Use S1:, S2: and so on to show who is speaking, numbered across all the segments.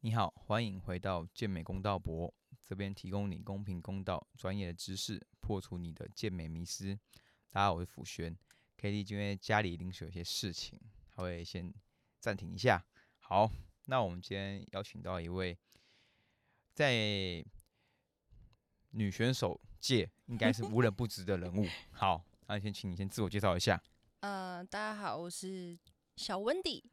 S1: 你好，欢迎回到健美公道博，这边提供你公平公道、专业的知识，破除你的健美迷思。大家好，我是辅轩，K D 今天家里临时有些事情，他会先暂停一下。好，那我们今天邀请到一位在女选手界应该是无人不知的人物。好，那先请你先自我介绍一下。
S2: 呃，大家好，我是小温迪。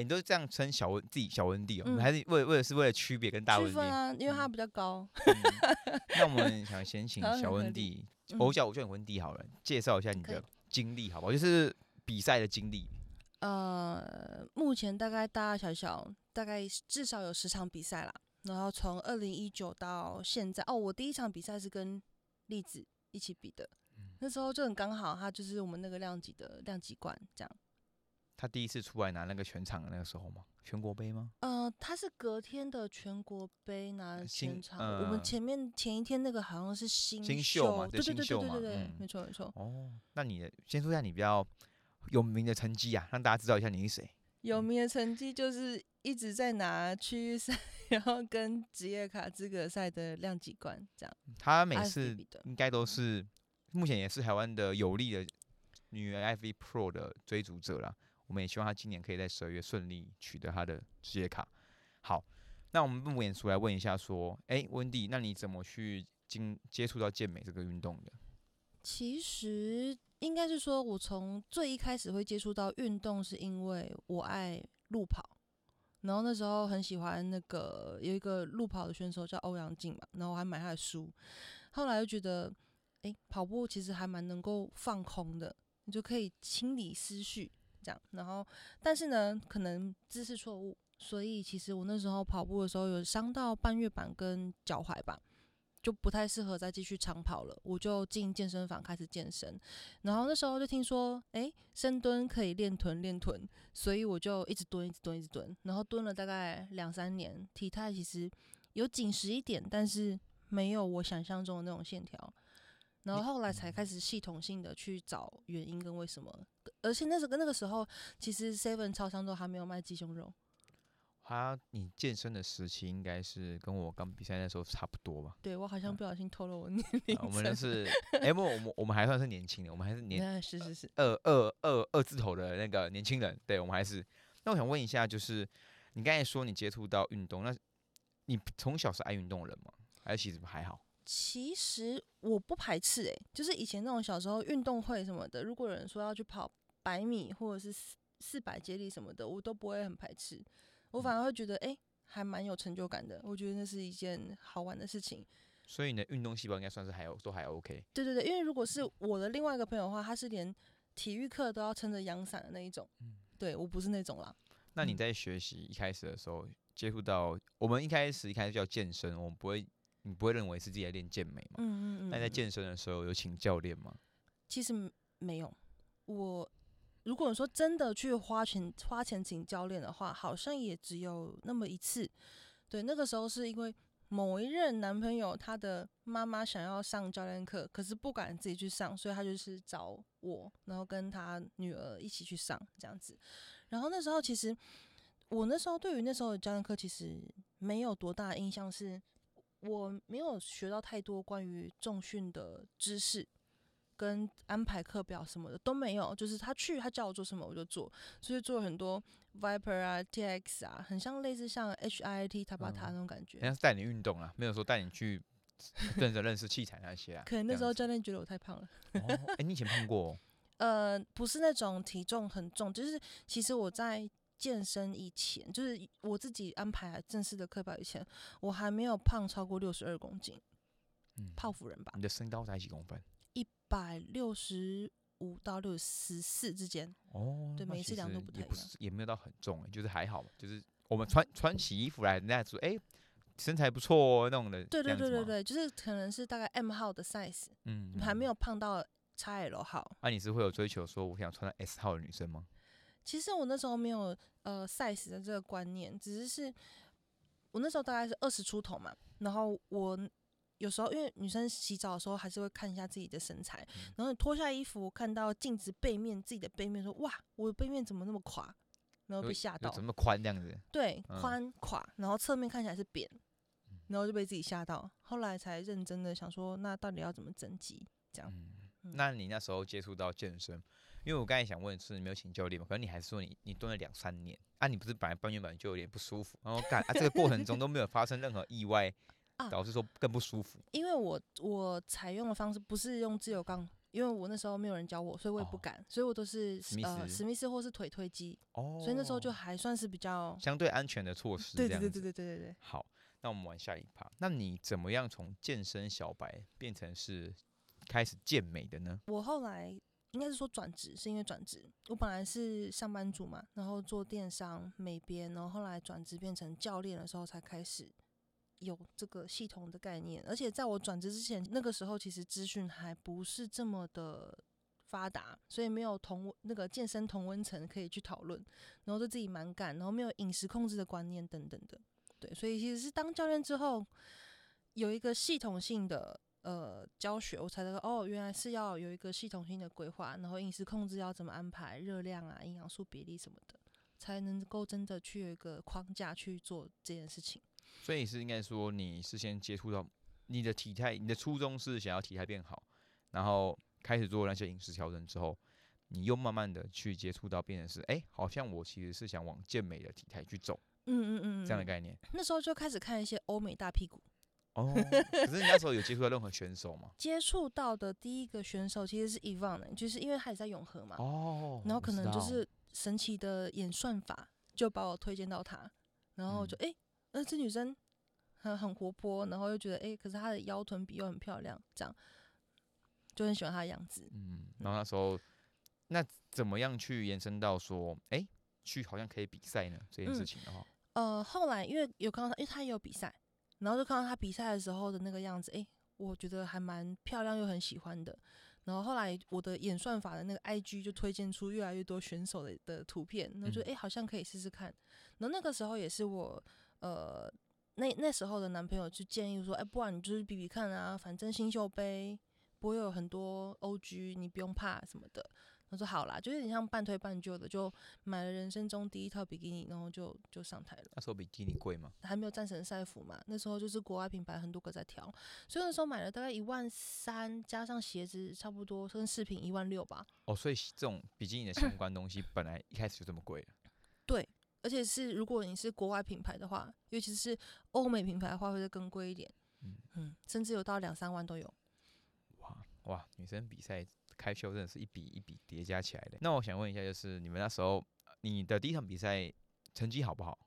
S1: 哎，你都是这样称小温自己小温蒂哦？
S2: 嗯
S1: 还是为为了是为了区别跟大温
S2: 分啊，因为它比较高。
S1: 嗯 那我们想先请小温
S2: 合
S1: 蒂，
S2: 嗯
S1: 我叫我叫你温蒂好了，介绍一下你的经历好不好？就是比赛的经历。
S2: 呃，目前大概大大小小，大概至少有十场比赛啦。然后从二零一九到现在，哦，我第一场比赛是跟栗子一起比的，
S1: 嗯
S2: 那时候就很刚好，他就是我们那个量级的量级冠这样。
S1: 他第一次出来拿那个全场的那个时候吗？全国杯吗？
S2: 呃，他是隔天的全国杯拿
S1: 新
S2: 全场，
S1: 呃
S2: 我们前面前一天那个好像是新
S1: 新秀嘛对
S2: 对对对对对没错没错。
S1: 哦，那你的先说一下你比较有名的成绩啊，让大家知道一下你是谁。
S2: 有名的成绩就是一直在拿区域赛，然后跟职业卡资格赛的量级冠这样。
S1: 他每次应该都是目前也是台湾的有力的女 FV Pro 的追逐者啦。我们也希望他今年可以在十二月顺利取得他的职业卡。好，那我们不免出来问一下，说，哎、温蒂，那你怎么去经接触到健美这个运动的？
S2: 其实应该是说，我从最一开始会接触到运动，是因为我爱路跑。然后那时候很喜欢那个有一个路跑的选手叫欧阳靖嘛，然后我还买他的书。后来又觉得，诶，跑步其实还蛮能够放空的，你就可以清理思绪这样。然后，但是呢，可能姿势错误，所以其实我那时候跑步的时候有伤到半月板跟脚踝吧。就不太适合再继续长跑了，我就进健身房开始健身，然后那时候就听说，哎，深蹲可以练臀练臀，所以我就一直蹲，一直蹲，一直蹲，然后蹲了大概两三年，体态其实有紧实一点，但是没有我想象中的那种线条，然后后来才开始系统性的去找原因跟为什么，而且那时候那个时候，其实 Seven 超商都还没有卖鸡胸肉，
S1: 他你健身的时期应该是跟我刚比赛那时候差不多吧？
S2: 对我好像不小心透露我年龄
S1: 啊我们那是，哎、不，我们我们还算是年轻的，我们还是年
S2: 那 是是是，
S1: 二二二二字头的那个年轻人，对我们还是。那我想问一下，就是你刚才说你接触到运动，那你从小是爱运动的人吗？还是其实还好？
S2: 其实我不排斥诶、就是以前那种小时候运动会什么的，如果有人说要去跑百米或者是四四百接力什么的，我都不会很排斥，我反而会觉得诶、还蛮有成就感的。我觉得那是一件好玩的事情。
S1: 所以你的运动细胞应该算是还有都还 OK。
S2: 对对对，因为如果是我的另外一个朋友的话，他是连体育课都要撑着阳伞的那一种，嗯对我不是那种啦。嗯
S1: 那你在学习一开始的时候接触到，我们一开始一开始叫健身，我们不会，你不会认为是自己在练健美嘛？
S2: 嗯嗯嗯。
S1: 那在
S2: 嗯
S1: 健身的时候有请教练吗？
S2: 其实没有，我如果说真的去花钱花钱请教练的话，好像也只有那么一次。对，那个时候是因为某一任男朋友他的妈妈想要上教练课，可是不敢自己去上，所以他就是找我，然后跟他女儿一起去上这样子。然后那时候其实我那时候对于那时候的教练课其实没有多大的印象是。我没有学到太多关于重训的知识，跟安排课表什么的都没有，就是他去他叫我做什么我就做，所以做了很多 Viper 啊、TX 啊，很像类似像 HIIT 塔巴塔那种感觉。
S1: 人家是带你运动啊，没有说带你去认识认识器材那些啊。
S2: 可能那时候教练觉得我太胖了，
S1: 哎、你以前胖过、哦？
S2: 呃，不是那种体重很重，就是其实我在健身以前，就是我自己安排正式的课表以前，我还没有胖超过六十二公斤，
S1: 嗯，
S2: 泡芙人吧，
S1: 你的身高才几公分？
S2: 一百六十五到六十四之间。
S1: 哦，
S2: 对每一次量都不太一样
S1: 也不是，也没有到很重、欸，就是还好，就是我们穿穿起衣服来，人家说，哎、身材不错哦，那种的。
S2: 对对对对对，就是可能是大概 M 号的 size，
S1: 嗯，
S2: 还没
S1: 有。
S2: 有胖到 XL 号。
S1: 那、你是会有追求说，我想穿到 S 号的女生吗？
S2: 其实我那时候没有呃 size 的这个观念，只是是我那时候大概是二十出头嘛，然后我有时候因为女生洗澡的时候还是会看一下自己的身材，然后你脱下衣服看到镜子背面自己的背面说哇，我的背面怎么那么垮？然后被吓到
S1: 怎，么宽这样子？
S2: 对，
S1: 嗯
S2: 宽垮，然后侧面看起来是扁，然后就被自己吓到，后来才认真的想说，那到底要怎么增肌？这样，
S1: 那你那时候接触到健身，因为我刚才想问是你没有请教练嘛？可能你还是说你你蹲了两三年啊，你不是本来半月本来就有点不舒服，然后干啊这个过程中都没有发生任何意外，
S2: 啊
S1: 导致说更不舒服。
S2: 因为我我采用的方式不是用自由杠，因为我那时候没有人教我，所以我也不
S1: 哦
S2: 敢，所以我都是
S1: 史密
S2: 呃史密斯或是腿推机，
S1: 哦，
S2: 所以那时候就还算是比较，
S1: 相对安全的措施。
S2: 对对对对对对对对，
S1: 好，那我们玩下一趴。那你怎么样从健身小白变成是开始健美的呢？
S2: 我后来应该是说转职，是因为转职。我本来是上班族嘛，然后做电商、美编，然后后来转职变成教练的时候，才开始有这个系统的概念。而且在我转职之前，那个时候其实资讯还不是这么的发达，所以没有同那个健身同温层可以去讨论，然后对自己蛮赶，然后没有饮食控制的观念等等的。对，所以其实是当教练之后，有一个系统性的呃教学，我才知道哦，原来是要有一个系统性的规划，然后饮食控制要怎么安排，热量啊、营养素比例什么的，才能够真的去有一个框架去做这件事情。
S1: 所以是应该说你是先接触到你的体态，你的初衷是想要体态变好，然后开始做那些饮食调整之后，你又慢慢的去接触到变成是，哎、好像我其实是想往健美的体态去走
S2: 嗯嗯嗯，嗯
S1: 这样的概念。
S2: 那时候就开始看一些欧美大屁股，
S1: 哦，可是你那时候有接触到任何选手吗？
S2: 接触到的第一个选手其实是 Evan，就是因为他也在永和嘛，
S1: 哦，
S2: 然后可能就是神奇的演算法就把我推荐到他，然后就
S1: 嗯
S2: 诶，那、这女生很很活泼，然后又觉得诶，可是她的腰臀比又很漂亮，这样就很喜欢她的样子。
S1: 嗯，然后那时候那怎么样去延伸到说，哎、去好像可以比赛呢这件事
S2: 嗯
S1: 情的话，
S2: 呃，后来因为有看到她，因为他也有比赛，然后就看到她比赛的时候的那个样子，诶，我觉得还蛮漂亮又很喜欢的。然后后来我的演算法的那个 IG 就推荐出越来越多选手的的图片，那就
S1: 嗯
S2: 诶，好像可以试试看。然后那个时候也是我呃那那时候的男朋友就建议说，哎，不然你就是比比看啊，反正新秀杯不会有很多 OG，你不用怕什么的。他说好啦，就有点像半推半就的，就买了人生中第一套比基尼，然后就就上台了。
S1: 那时候比基尼贵吗？
S2: 还没有战神赛服嘛，那时候就是国外品牌很多个在挑，所以那时候买了大概一万三，加上鞋子差不多跟饰品一万六吧。
S1: 哦，所以这种比基尼的相关东西本来一开始就这么贵了。
S2: 而且是如果你是国外品牌的话，尤其是欧美品牌的话，会更贵一点，
S1: 嗯
S2: 嗯，甚至有到两三万都有。
S1: 哇哇，女生比赛开秀真的是一笔一笔叠加起来的。那我想问一下，就是你们那时候呃你的第一场比赛成绩好不好？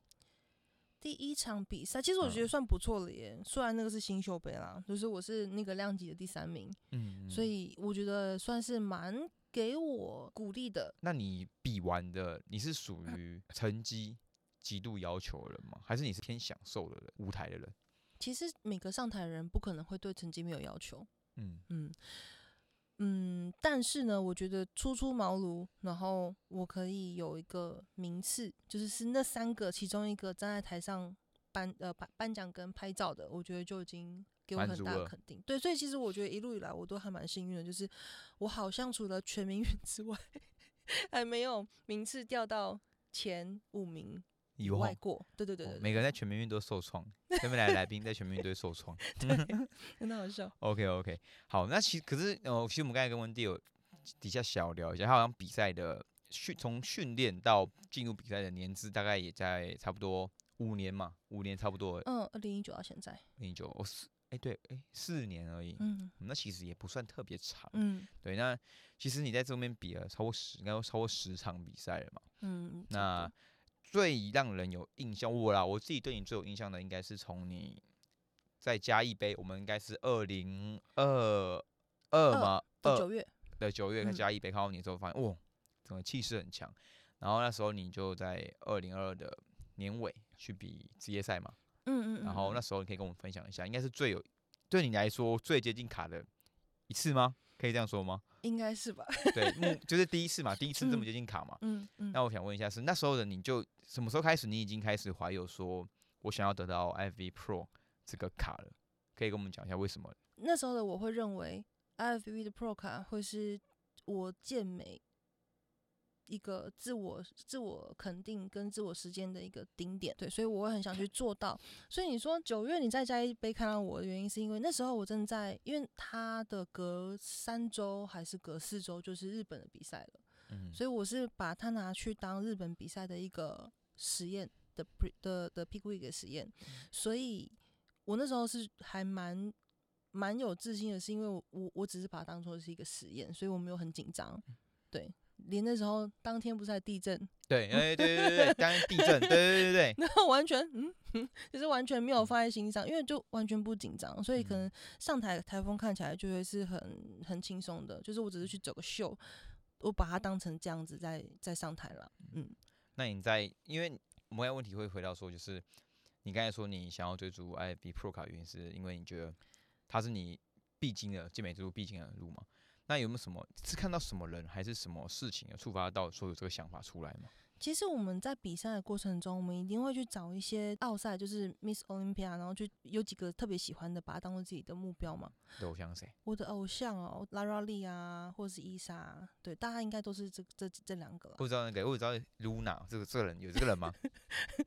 S2: 第一场比赛，其实我觉得
S1: 嗯
S2: 算不错了耶，虽然那个是新秀杯啦，就是我是那个量级的第三名，
S1: 嗯，
S2: 所以我觉得算是蛮给我鼓励的。
S1: 那你比完的你是属于成绩极度要求的人吗？还是你是偏享受的人，舞台的人？
S2: 其实每个上台的人不可能会对成绩没有要求，
S1: 嗯，
S2: 嗯嗯，但是呢，我觉得初出茅庐，然后我可以有一个名次，就是是那三个其中一个站在台上颁呃颁颁奖跟拍照的，我觉得就已经给我很大的肯定。对，所以其实我觉得一路以来我都还蛮幸运的，就是我好像除了全民运之外，还没有名次掉到前五名以外过。对对对对
S1: 每个人在全民运都受创，这边来的来宾在全民运都受创。
S2: 真的好笑。
S1: OK OK，好，那其可是呃，其实我们刚才跟温蒂有底下小聊一下，他好像比赛的训从训练到进入比赛的年资大概也在差不多五年嘛，五年差不多
S2: 嗯，二零一九到现在，
S1: 零九哎对哎四年而已，
S2: 嗯
S1: 那其实也不算特别长。
S2: 嗯
S1: 对，那其实你在这边比了超过十，应该超过十场比赛了嘛。
S2: 嗯，
S1: 那最让人有印象，我啦，我自己对你最有印象的，应该是从你在加一杯，我们应该是二零二二嘛，二
S2: 到九月，
S1: 的九月开
S2: 嗯
S1: 嘉义杯看到你之后，发现哇，整个气势很强。然后那时候你就在二零二二的年尾去比职业赛嘛，
S2: 嗯嗯嗯，
S1: 然后
S2: 嗯
S1: 那时候你可以跟我们分享一下，应该是最有对你来说最接近卡的一次吗？可以这样说吗？
S2: 应该是吧？
S1: 对，目就是第一次嘛，第一次这么
S2: 嗯
S1: 接近卡嘛。
S2: 嗯嗯，
S1: 那我想问一下，是那时候的你就什么时候开始，你已经开始怀有说我想要得到 IV Pro 这个卡了？可以跟我们讲一下为什么？
S2: 那时候的我会认为 IFBB 的 Pro 卡会是我健美一个自我自我肯定跟自我时间的一个顶点，对，所以我会很想去做到。所以你说九月你再加一杯看到我的原因，是因为那时候我正在，因为他的隔三周还是隔四周就是日本的比赛了，
S1: 嗯，
S2: 所以我是把它拿去当日本比赛的一个实验的 pre 的的 peak week 的实验，所以我那时候是还蛮蛮有自信的，是因为我我我只是把它当做是一个实验，所以我没有很紧张，对。连那时候当天不是还地震，
S1: 对，哎，对对对对，当天地震，对对对对，
S2: 然后 完全嗯，就是完全没有放在心上，因为就完全不紧张，所以可能上台台风看起来就会是很很轻松的，就是我只是去走个秀，我把它当成这样子在在上台了，嗯。
S1: 那你在，因为我们问题会回到说，就是你刚才说你想要追逐 IB Pro 卡，原因是因为你觉得它是你必经的健美之路必经的路嘛？那有没有什么是看到什么人还是什么事情触发到说有这个想法出来吗？
S2: 其实我们在比赛的过程中，我们一定会去找一些奥赛，就是 Miss Olympia，然后就有几个特别喜欢的，把它当做自己的目标嘛。
S1: 偶像谁？
S2: 我的偶像哦，Lara Lee 啊，或者是伊莎，对，大家应该都是这这这两个。
S1: 不知道那个，我知道 Luna 这个这个人有这个人吗？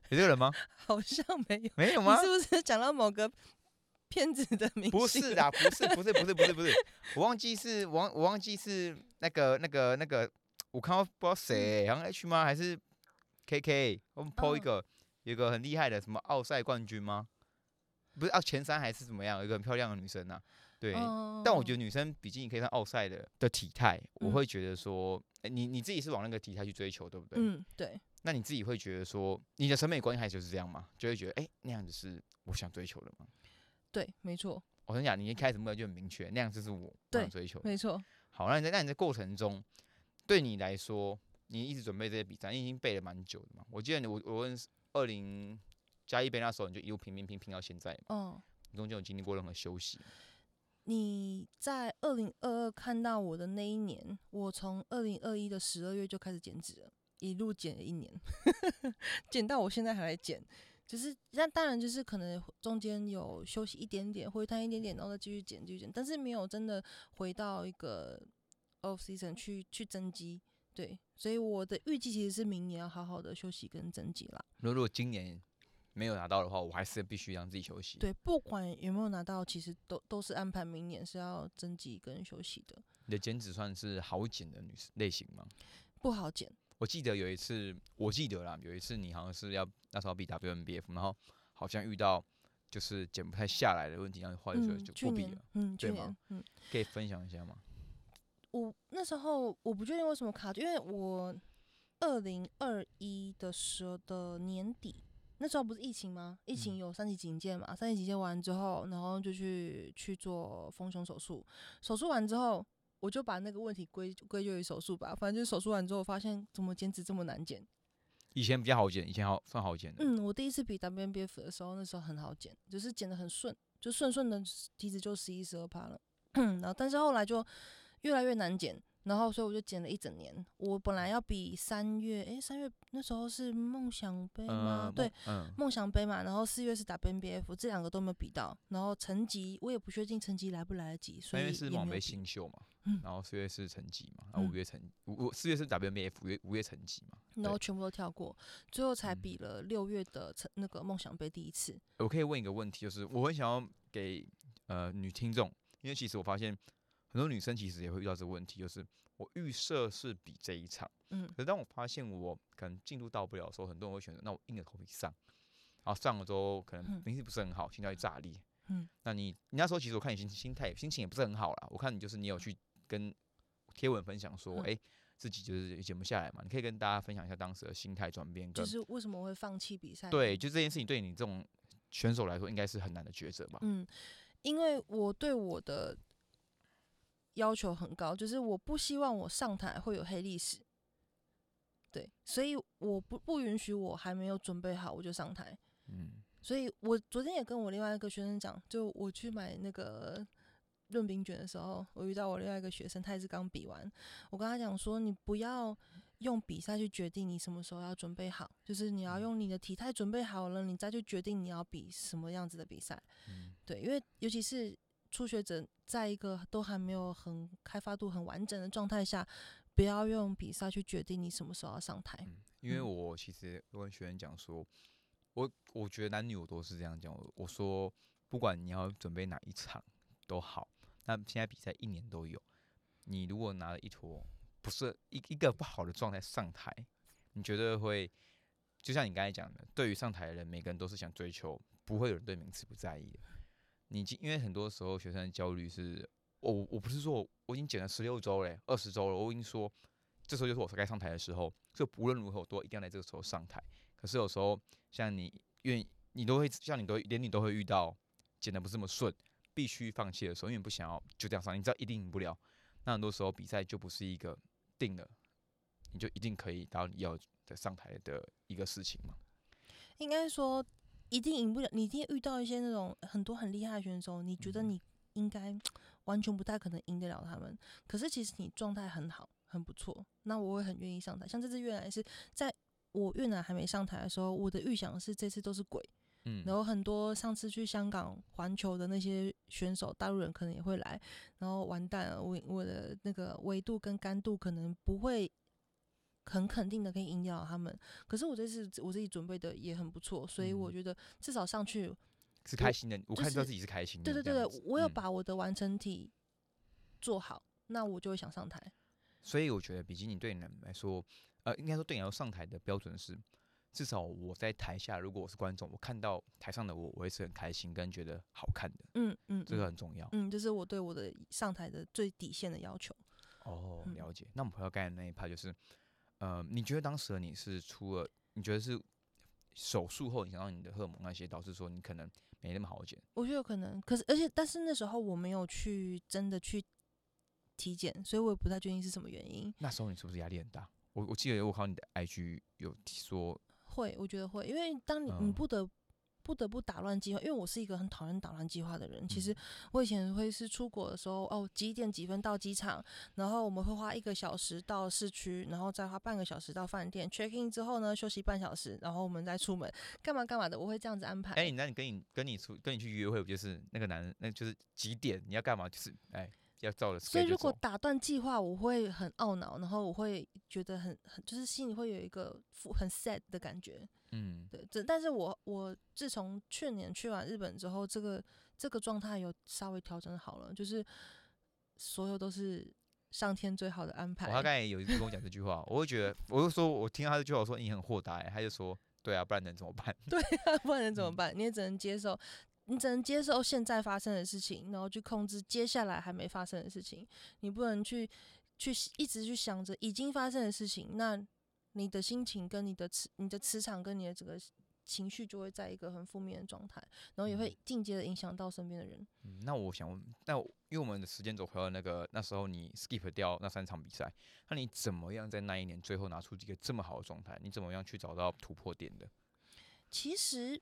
S1: 有这个人吗？
S2: 好像没有，
S1: 没有吗？
S2: 你是不是讲到某个？骗子的名
S1: 不是的，不是，不是，不是，不是，不是，我忘记是忘，我忘记是那个那个那个，我看到不知道谁，好像 H 吗？还是 KK？我们 PO 一个，有个很厉害的什么奥赛冠军吗？不是啊，前三还是怎么样？一个很漂亮的女生呐，对。但我觉得女生比基尼可以看奥赛的的体态，我会觉得说，你你自己是往那个体态去追求，对不对？
S2: 嗯，对。
S1: 那你自己会觉得说，你的审美观还就是这样吗？就会觉得，哎，那样子是我想追求的吗？
S2: 对，没错。
S1: 我跟你讲，你一开始目标就很明确，那样就是我想追求。
S2: 没错。
S1: 好，那你在那你在过程中，对你来说，你一直准备这些比赛，你已经背了蛮久的嘛？我记得你，我我问二零加一杯那时候，你就一路拼拼拼拼到现在。嗯。你中间有经历过任何休息？
S2: 你在二零二二看到我的那一年，我从二零二一的十二月就开始减脂了，一路减了一年，减到我现在还在减。就是，那当然就是可能中间有休息一点点，回弹一点点，然后再继续减，继续减，但是没有真的回到一个 off season 去去增肌，对，所以我的预计其实是明年要好好的休息跟增肌啦。
S1: 如果今年没有拿到的话，我还是必须让自己休息。
S2: 对，不管有没有拿到，其实都都是安排明年是要增肌跟休息的。
S1: 你的减脂算是好减的女类型吗？
S2: 不好减。
S1: 我记得有一次，我记得啦，有一次你好像是要那时候比 WNBF，然后好像遇到就是减不太下来的问题，然后后来就就不比了，
S2: 嗯，
S1: 对吗？嗯，可以分享一下吗？
S2: 我那时候我不确定为什么卡，因为我二零二一的时候的年底，那时候不是疫情吗？疫情有三级警戒嘛，三级警戒完之后，然后就去去做丰胸手术，手术完之后。我就把那个问题归归咎于手术吧，反正就是手术完之后发现怎么减脂这么难减。
S1: 以前比较好减，以前好算好减的。
S2: 嗯，我第一次比 WNBF 的时候，那时候很好减，就是减的很顺，就顺顺的体脂就十一十二趴了。然后但是后来就越来越难减。然后，所以我就减了一整年。我本来要比三月，诶，三月那时候是梦想杯吗？对，梦想杯嘛。然后四月是打 BNBF，这两个都没有比到。然后成绩我也不确定成绩来不来得及。所以三
S1: 月是梦杯新秀嘛，然后四月是成绩嘛，然后五月成五四月是 WNBF，五月五月成绩嘛。
S2: 然后全部都跳过，最后才比了六月的成那个梦想杯第一次。
S1: 我可以问一个问题，就是我很想要给呃女听众，因为其实我发现。很多女生其实也会遇到这个问题，就是我预设是比这一场，嗯，可是当我发现我可能进度到不了的时候，很多人会选择那我硬着头皮上，然后上了之后可能名气不是很好，心跳一炸裂，嗯，那你你那时候其实我看你心心态心情也不是很好啦，我看你就是你有去跟贴文分享说，哎，自己就是减不下来嘛，你可以跟大家分享一下当时的心态转变，
S2: 就是为什么会放弃比赛？
S1: 对，就这件事情对你这种选手来说应该是很难的抉择吧？
S2: 嗯，因为我对我的。要求很高，就是我不希望我上台会有黑历史，对，所以我不不允许我还没有准备好我就上台，嗯，所以我昨天也跟我另外一个学生讲，就我去买那个润饼卷的时候，我遇到我另外一个学生，他也是刚比完，我跟他讲说，你不要用比赛去决定你什么时候要准备好，就是你要用你的体态准备好了，你再去决定你要比什么样子的比赛，嗯，对，因为尤其是。初学者在一个都还没有很开发度很完整的状态下，不要用比赛去决定你什么时候要上台。
S1: 嗯，因为
S2: 嗯
S1: 我其实有跟学员讲说，我我觉得男女我都是这样讲，我我说不管你要准备哪一场都好，那现在比赛一年都有，你如果拿了一坨不是一一个不好的状态上台，你觉得会就像你刚才讲的，对于上台的人，每个人都是想追求，不会有人对名次不在意的。你今因为很多时候学生的焦虑是，我我不是说我我已经减了十六周嘞，二十周了，我已经说这时候就是我该上台的时候，所以不论如何我都一定要在这个时候上台。可是有时候像你愿，你都会像你都连你都会遇到减的不是这么顺，必须放弃的时候，因为不想要就这样上，你知道一定赢不了。那很多时候比赛就不是一个定了，你就一定可以达到你要的上台的一个事情嘛。
S2: 应该说一定赢不了，你一定遇到一些那种很多很厉害的选手，你觉得
S1: 嗯。
S2: 你应该 完全不太可能赢得了他们，可是其实你状态很好，很不错，那我会很愿意上台。像这次越南是在我越南还没上台的时候，我的预想是这次都是鬼，
S1: 嗯，
S2: 然后很多上次去香港环球的那些选手，大陆人可能也会来，然后完蛋了，我我的那个维度跟干度可能不会很肯定的可以引导他们。可是我这次我自己准备的也很不错，所以我
S1: 嗯
S2: 觉得至少上去，
S1: 是开心的，我
S2: 就是
S1: 看到自己是开心的。
S2: 对对对对我有
S1: 嗯
S2: 把我的完成体做好，那我就会想上台。
S1: 所以我觉得比基尼对你来说，呃，应该说对你来说上台的标准是，至少我在台下，如果我是观众，我看到台上的我，我也是很开心跟觉得好看的，
S2: 嗯嗯，
S1: 这个
S2: 嗯
S1: 很重要。
S2: 嗯，这是我对我的上台的最底线的要求。
S1: 哦，
S2: 嗯
S1: 了解。那我们回到刚才那一趴，就是，呃，你觉得当时的你是出了，你觉得是手术后影响到你的荷尔蒙那些，导致说你可能没那么好减？
S2: 我觉得有可能，可是而且但是那时候我没有去真的去体检，所以我也不太确定是什么原因。
S1: 那时候你是不是压力很大？我我记得我看到你的 IG 有说，
S2: 会，我觉得会，因为当你你
S1: 嗯
S2: 不得不得不打乱计划，因为我是一个很讨厌打乱计划的人。其实
S1: 嗯
S2: 我以前会是出国的时候，哦几点几分到机场，然后我们会花一个小时到市区，然后再花半个小时到饭店 check in 之后呢，休息半小时，然后我们再出门干嘛干嘛的，我会这样子安排。
S1: 哎、那你跟你跟你出跟你去约会，不就是那个男人，那就是几点你要干嘛？就是哎，要照着 schedule
S2: 所以如果打断计划，我会很懊恼，然后我会觉得很很就是心里会有一个很 sad 的感觉。
S1: 嗯，
S2: 对，这但是我我自从去年去完日本之后，这个这个状态有稍微调整好了，就是所有都是上天最好的安排。
S1: 我他刚才有一次跟我讲这句话，我会觉得，我就说我听到他这句话，我说你很豁达、欸，他就说，对啊，不然能怎么办？
S2: 对啊不然能怎么
S1: 嗯
S2: 办？你也只能接受，你只能接受现在发生的事情，然后去控制接下来还没发生的事情。你不能去去一直去想着已经发生的事情，那你的心情跟你的磁、你的磁场跟你的整个情绪就会在一个很负面的状态，然后也会间接的影响到身边的人。
S1: 嗯，那我想问，那我因为我们的时间轴回到那个那时候你 skip 掉那三场比赛，那你怎么样在那一年最后拿出一个这么好的状态？你怎么样去找到突破点的？
S2: 其实，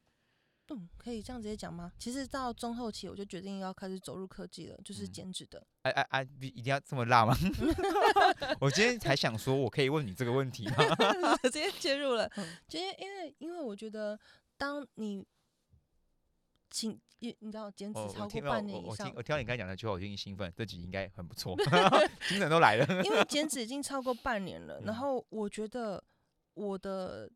S2: 嗯，可以这样直接讲吗？其实到中后期，我就决定要开始走入科技了，就是
S1: 嗯
S2: 减脂的。
S1: 哎哎哎，必一定要这么辣吗？我今天才想说，我可以问你这个问题吗？
S2: 直接切入了
S1: 今
S2: 天因为因为我觉得，当你请你你知道减脂超过半年以上
S1: 我听我，听到你刚才讲的句话，我就已经兴奋，这集应该很不错，精神都来了。
S2: 因为减脂已经超过半年了，
S1: 嗯
S2: 然后我觉得我的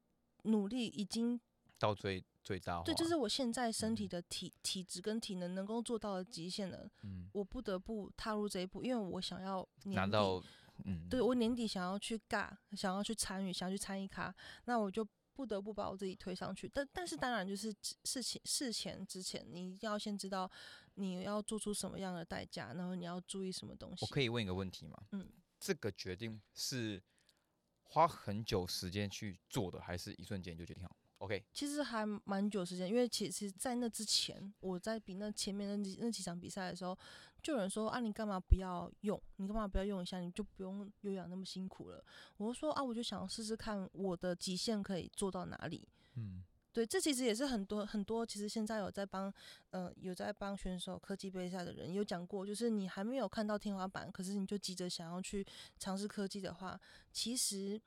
S2: 努力已经
S1: 到最最大化，
S2: 对，就是我现在身体
S1: 嗯
S2: 的体体质跟体能能够做到的极限了，
S1: 嗯，
S2: 我不得不踏入这一步，因为我想要
S1: 拿到嗯，
S2: 对我年底想要去尬，想要去参与，想要去参与咖，那我就不得不把我自己推上去。但但是当然就是事情事前之前，你一定要先知道你要做出什么样的代价，然后你要注意什么东西
S1: 我。可以问一个问题吗？
S2: 嗯，
S1: 这个决定是花很久时间去做的，还是一瞬间就决定好？OK，
S2: 其实还蛮久时间，因为其实，在那之前，我在比那前面那几那几场比赛的时候，就有人说啊，你干嘛不要用？你干嘛不要用一下？你就不用有氧那么辛苦了。我就说啊，我就想要试试看我的极限可以做到哪里。
S1: 嗯，
S2: 对，这其实也是很多很多，其实现在有在帮呃有在帮选手科技杯赛的人有讲过，就是你还没有看到天花板，可是你就急着想要去尝试科技的话，其实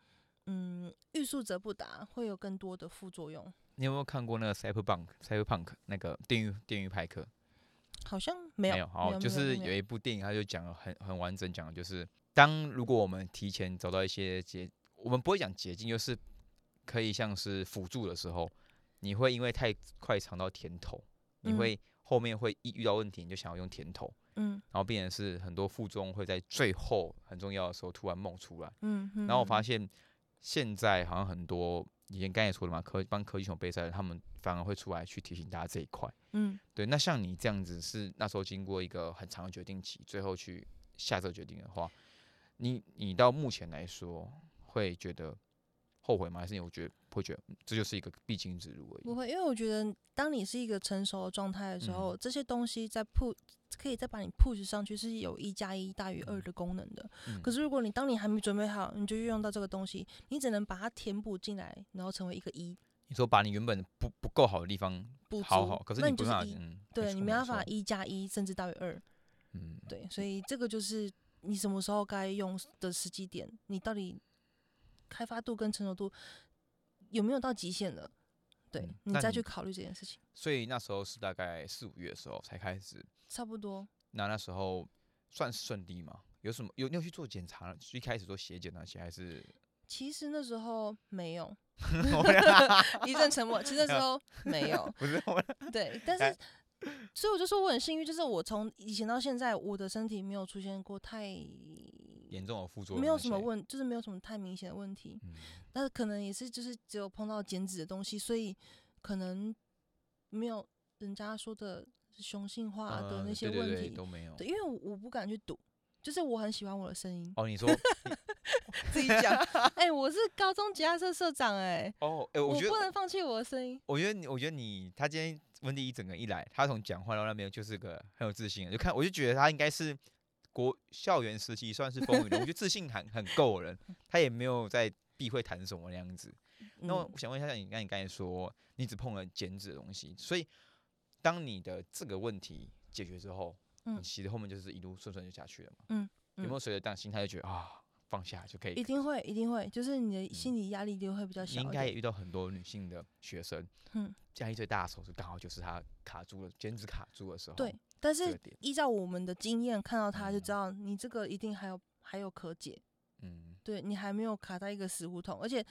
S2: 嗯欲速则不达，会有更多的副作用。
S1: 你有没有看过那个 Cyberpunk Cyberpunk 那个电狱电狱派克？
S2: 好像没有，没
S1: 有，好，就是
S2: 有
S1: 有一部电影，他就讲了很很完整，讲的就是当如果我们提前找到一些捷，我们不会讲捷径，就是可以像是辅助的时候，你会因为太快尝到甜头，你
S2: 嗯
S1: 会后面会一遇到问题你就想要用甜头，
S2: 嗯
S1: 然后变成是很多副作用会在最后很重要的时候突然冒出来。
S2: 嗯嗯，
S1: 然后我发
S2: 现
S1: 现现在好像很多以前刚才说的嘛，科帮科技熊备赛的，他们反而会出来去提醒大家这一块。
S2: 嗯
S1: 对，那像你这样子是那时候经过一个很长的决定期，最后去下这个决定的话，你你到目前来说会觉得后悔吗？还是你会觉得会觉得嗯这就是一个必经之路而已？
S2: 不会，因为我觉得当你是一个成熟的状态的时
S1: 嗯
S2: 候，这些东西在 push 可以再把你 push 上去，是有一加一大于二的功能的。
S1: 嗯
S2: 可是如果你当你还没准备好，你就运用到这个东西，你只能把它填补进来，然后成为一个一
S1: 你说把你原本不不够好的地方
S2: 不
S1: 好好，可是
S2: 那
S1: 你不
S2: 就是一，
S1: 办法嗯，
S2: 对你没办法
S1: 一，
S2: 一加一甚至大于二。
S1: 嗯，
S2: 对，所以这个就是你什么时候该用的时机点，你到底开发度跟成熟度有没有到极限了？对
S1: 嗯
S2: 你再去考虑这件事情，
S1: 所以那时候是大概四五月的时候才开始，
S2: 差不多。
S1: 那那时候算顺利吗？有什么有你有去做检查？一开始做血检那些还是？
S2: 其实那时候没有，一阵沉默。其实那时候 没有，
S1: 不是我
S2: 对，但是，所以我就说我很幸运，就是我从以前到现在，我的身体没有出现过太
S1: 严重的副作用，
S2: 没有什么，问，就是没有什么太明显的问题。
S1: 嗯，
S2: 但是可能也是就是只有碰到减脂的东西，所以可能没有人家说的雄性化的
S1: 呃
S2: 那些问题。
S1: 都没有。
S2: 对，因为我我不敢去赌，就是我很喜欢我的声音，
S1: 哦，你说
S2: 自己讲。哎、我是高中吉他社社长、哎，
S1: 哦，哎，
S2: 我
S1: 我觉得，
S2: 不能放弃我的声音。
S1: 我觉得你，我觉得你，他今天温迪一整个一来，他从讲话到那边就是个很有自信，就看我就觉得他应该是国校园时期算是风云人，我觉得自信很很够的人，他也没有在避讳谈什么那样子。那我
S2: 嗯
S1: 想问一下，像你刚你刚才说，你只碰了减脂的东西，所以当你的这个问题解决之后，你
S2: 嗯
S1: 其实后面就是一路顺顺就下去了嘛？
S2: 嗯
S1: 有没有随着这样心态就觉得啊，放下就可以
S2: 一？定会，一定会，就是你的心理压力一定会比较小。
S1: 应该也遇到很多女性的学生，
S2: 嗯，
S1: 压力最大的时候是刚好就是她卡住了，减脂卡住的时候。
S2: 对，但是依照我们的经验，看到她就知
S1: 嗯
S2: 道你这个一定还有还有可解。
S1: 嗯
S2: 对你还没有卡在一个死胡同，而且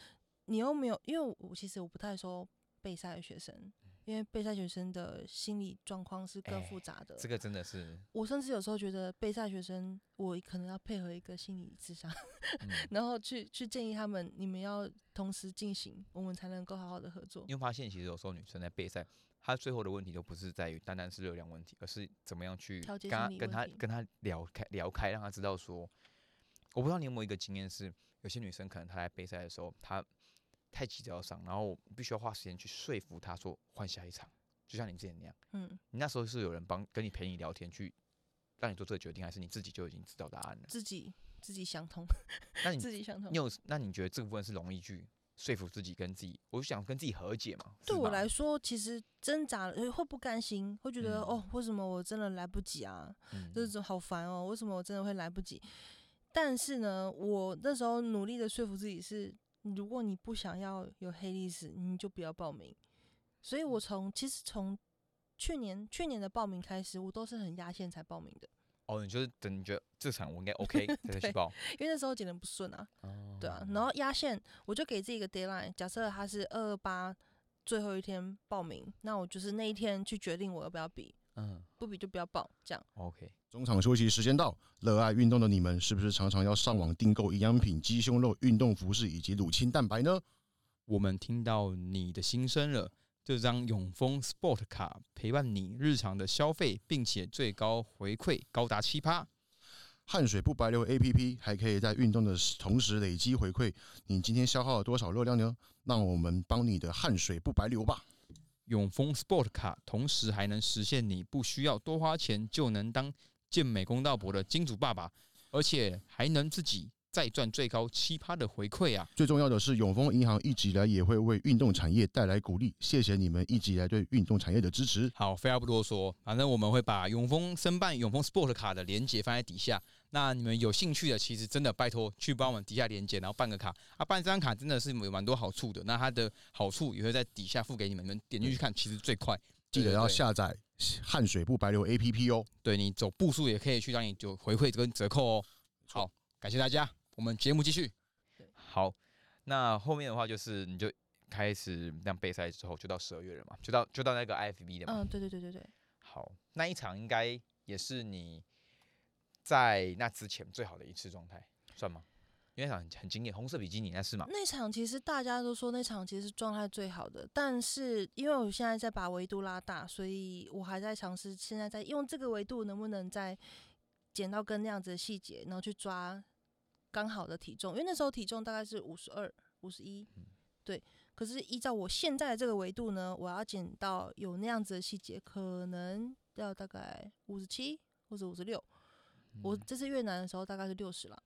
S2: 你又没有，因为我其实我不太说备赛的学生，因为备赛学生的心理状况是更
S1: 哎
S2: 复杂的。
S1: 这个真的是，
S2: 我甚至有时候觉得备赛学生，我可能要配合一个心理智商，
S1: 嗯，
S2: 然后去去建议他们，你们要同时进行，我们才能够好好的合作。
S1: 你会发现其实有时候女生在备赛，她最后的问题都不是在于单单是热量问题，而是怎么样去
S2: 调节
S1: 跟她跟她跟她聊开聊开，让她知道说，我不知道你有没有一个经验是，有些女生可能她在备赛的时候，她太急着要上，然后必须要花时间去说服他说换下一场，就像你之前那样，
S2: 嗯，
S1: 你那时候是有人帮跟你陪你聊天去让你做这个决定，还是你自己就已经知道答案了？
S2: 自己自己想通，
S1: 那你
S2: 自己想通
S1: 你。有那你觉得这部分是容易去说服自己跟自己，我就想跟自己和解嘛？
S2: 对我来说，其实挣扎会不甘心，会觉得、
S1: 嗯
S2: 哦，为什么我真的来不及啊？
S1: 嗯
S2: 这种好烦哦，为什么我真的会来不及？但是呢，我那时候努力的说服自己是，如果你不想要有黑历史，你就不要报名。所以我从其实从去年去年的报名开始，我都是很压线才报名的，
S1: 哦，你就是等你觉得这场我应该 OK 再去报，
S2: 因为那时候剪的不顺啊，
S1: 哦。
S2: 对啊，然后压线我就给自己一个 deadline，假设他是二二八最后一天报名，那我就是那一天去决定我要不要比，
S1: 嗯
S2: 不比就不要报，这样。
S1: OK，
S3: 中场休息时间到，热爱运动的你们是不是常常要上网订购营养品、鸡胸肉、运动服饰以及乳清蛋白呢？
S1: 我们听到你的心声了。这张永丰 Sport 卡陪伴你日常的消费，并且最高回馈高达七趴。
S3: 汗水不白流 APP 还可以在运动的同时累积回馈，你今天消耗了多少热量呢？让我们帮你的汗水不白流吧。
S1: 永丰 Sport 卡同时还能实现你不需要多花钱就能当健美公道博的金主爸爸，而且还能自己再赚最高七趴的回馈啊！
S3: 最重要的是，永丰银行一直以来也会为运动产业带来鼓励，谢谢你们一直以来对运动产业的支持。
S1: 好，废话不多说，反正我们会把永丰申办永丰 Sport 卡的链接放在底下。那你们有兴趣的，其实真的拜托去帮我们底下连接，然后办个卡啊，办这张卡真的是有蛮多好处的。那它的好处也会在底下付给你们，你们点进去看，其实最快。
S3: 记得要下载汗水不白流 APP 哦。
S1: 对你走步数也可以去让你就回馈跟折扣哦。好，
S4: 感谢大家，我们节目继续。
S1: 好，那后面的话就是你就开始这样备赛之后，就到十二月了嘛，就到就到那个 IFB 的嘛。
S2: 嗯，对对对对对，
S1: 好，那一场应该也是你在那之前最好的一次状态，算吗？因为那场很很经典，红色比基尼那是吗？
S2: 那场其实大家都说那场其实是状态最好的，但是因为我现在在把维度拉大，所以我还在尝试现在在用这个维度能不能再减到跟那样子的细节，然后去抓刚好的体重，因为那时候体重大概是五十二、五十一，对。可是依照我现在的这个维度呢，我要减到有那样子的细节，可能要大概五十七或者五十六。我这次越南的时候大概是六十了，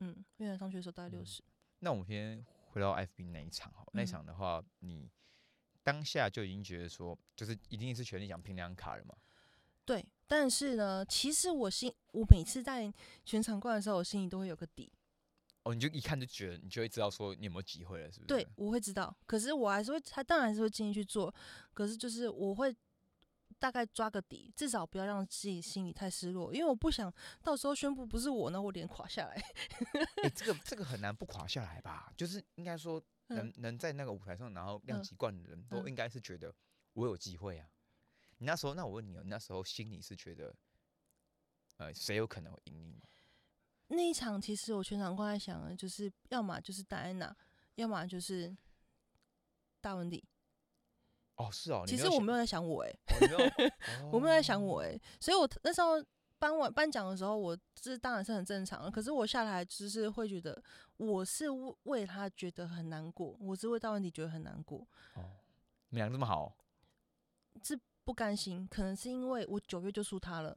S2: 嗯，越南上去的时候大概六十。
S1: 那我们先回到 FB 那一场哈，那场的话，你当下就已经觉得说，就是一定是全力想拼两卡了嘛？
S2: 对，但是呢，其实我心，我每次在全场灌的时候，我心里都会有个底，
S1: 哦，你就一看就觉得，你就会知道说你有没有机会了，是不是？
S2: 对，我会知道。可是我还是会，他当然还是会尽力去做，可是就是我会大概抓个底，至少不要让自己心里太失落，因为我不想到时候宣布不是我，那我脸垮下来。
S1: 哎、这个这个很难不垮下来吧？就是应该说能、
S2: 嗯
S1: 能在那个舞台上，然后量
S2: 嗯
S1: 级冠的人都
S2: 嗯
S1: 应该是觉得我有机会啊。你那时候，那我问你哦，你那时候心里是觉得，呃，谁有可能会赢你吗？
S2: 那一场其实我全场都在想的就是，要么就是戴安娜，要么就是大文迪。
S1: 哦，是哦，
S2: 其实 我没有在想我诶、
S1: 哦你没有
S2: 我没有在想
S1: 哦
S2: 我诶、所以我那时候颁完颁奖的时候，我这当然是很正常的。可是我下来就是会觉得，我是为为他觉得很难过，我是为大问题觉得很难过，
S1: 哦，你们俩这么好是，
S2: 不甘心。可能是因为我九月就输他了，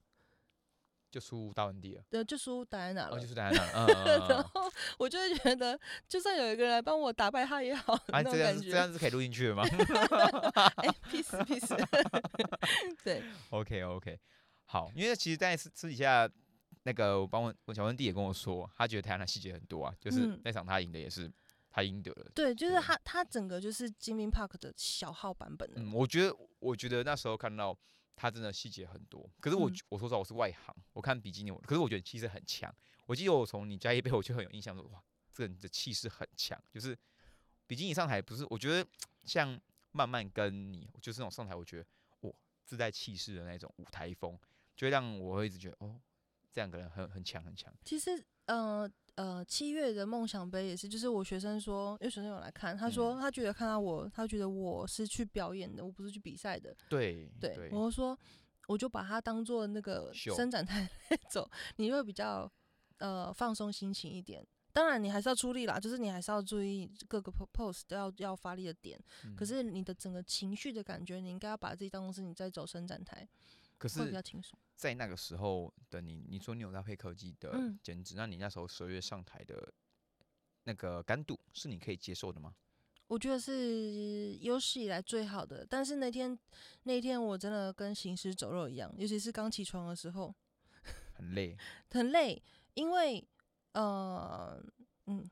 S1: 就输大问题了，
S2: 对，就输戴安娜
S1: 哦，
S2: 了。
S1: 就输戴安娜了，嗯 嗯嗯
S2: 然
S1: 嗯
S2: 后我就会觉得，就算有一个人来帮我打败他也好，
S1: 啊，
S2: 那种
S1: 这样
S2: 感觉。
S1: 子这样子可以录进去了吗
S2: 哎，peace peace，对
S1: ，？OK OK，好，因为其实，在私私底下，那个我帮我我小温弟也跟我说，他觉得台湾的细节很多啊，就是
S2: 嗯
S1: 那场他赢的也是他赢得了。
S2: 对，就是他，他整个就是精灵 Park 的小号版本的。
S1: 嗯，我觉得我觉得那时候看到他真的细节很多，可是我、
S2: 嗯
S1: 我说实话我是外行，我看比基尼，我可是我觉得其实很强。我记得我从你加一杯我就很有印象说，哇，这个人的气势很强，就是比基尼上台不是，我觉得 像慢慢跟你就是那种上台，我觉得哇自带气势的那种舞台风，就会让我会一直觉得哦，这两个人很很强很强。
S2: 其实，呃呃，七月的梦想杯也是，就是我学生说，因为学生有来看，他说
S1: 嗯
S2: 他觉得看到我，他觉得我是去表演的，我不是去比赛的。
S1: 对
S2: 对，我就说，我就把它当做那个
S1: 秀
S2: 伸展台 走，你会比较呃放松心情一点。当然，你还是要出力啦，就是你还是要注意各个 po- pose 都要要发力的点。可
S1: 嗯
S2: 是你的整个情绪的感觉，你应该要把自己当成是你在走伸展台，
S1: 可
S2: 会比较轻松。
S1: 在那个时候的你，你说你有搭配科技的
S2: 嗯
S1: 减脂，那你那时候十二月上台的那个干度是你可以接受的吗？
S2: 我觉得是有史以来最好的，但是那天那天我真的跟行尸走肉一样，尤其是刚起床的时候
S1: 很累，
S2: 很累，因为呃嗯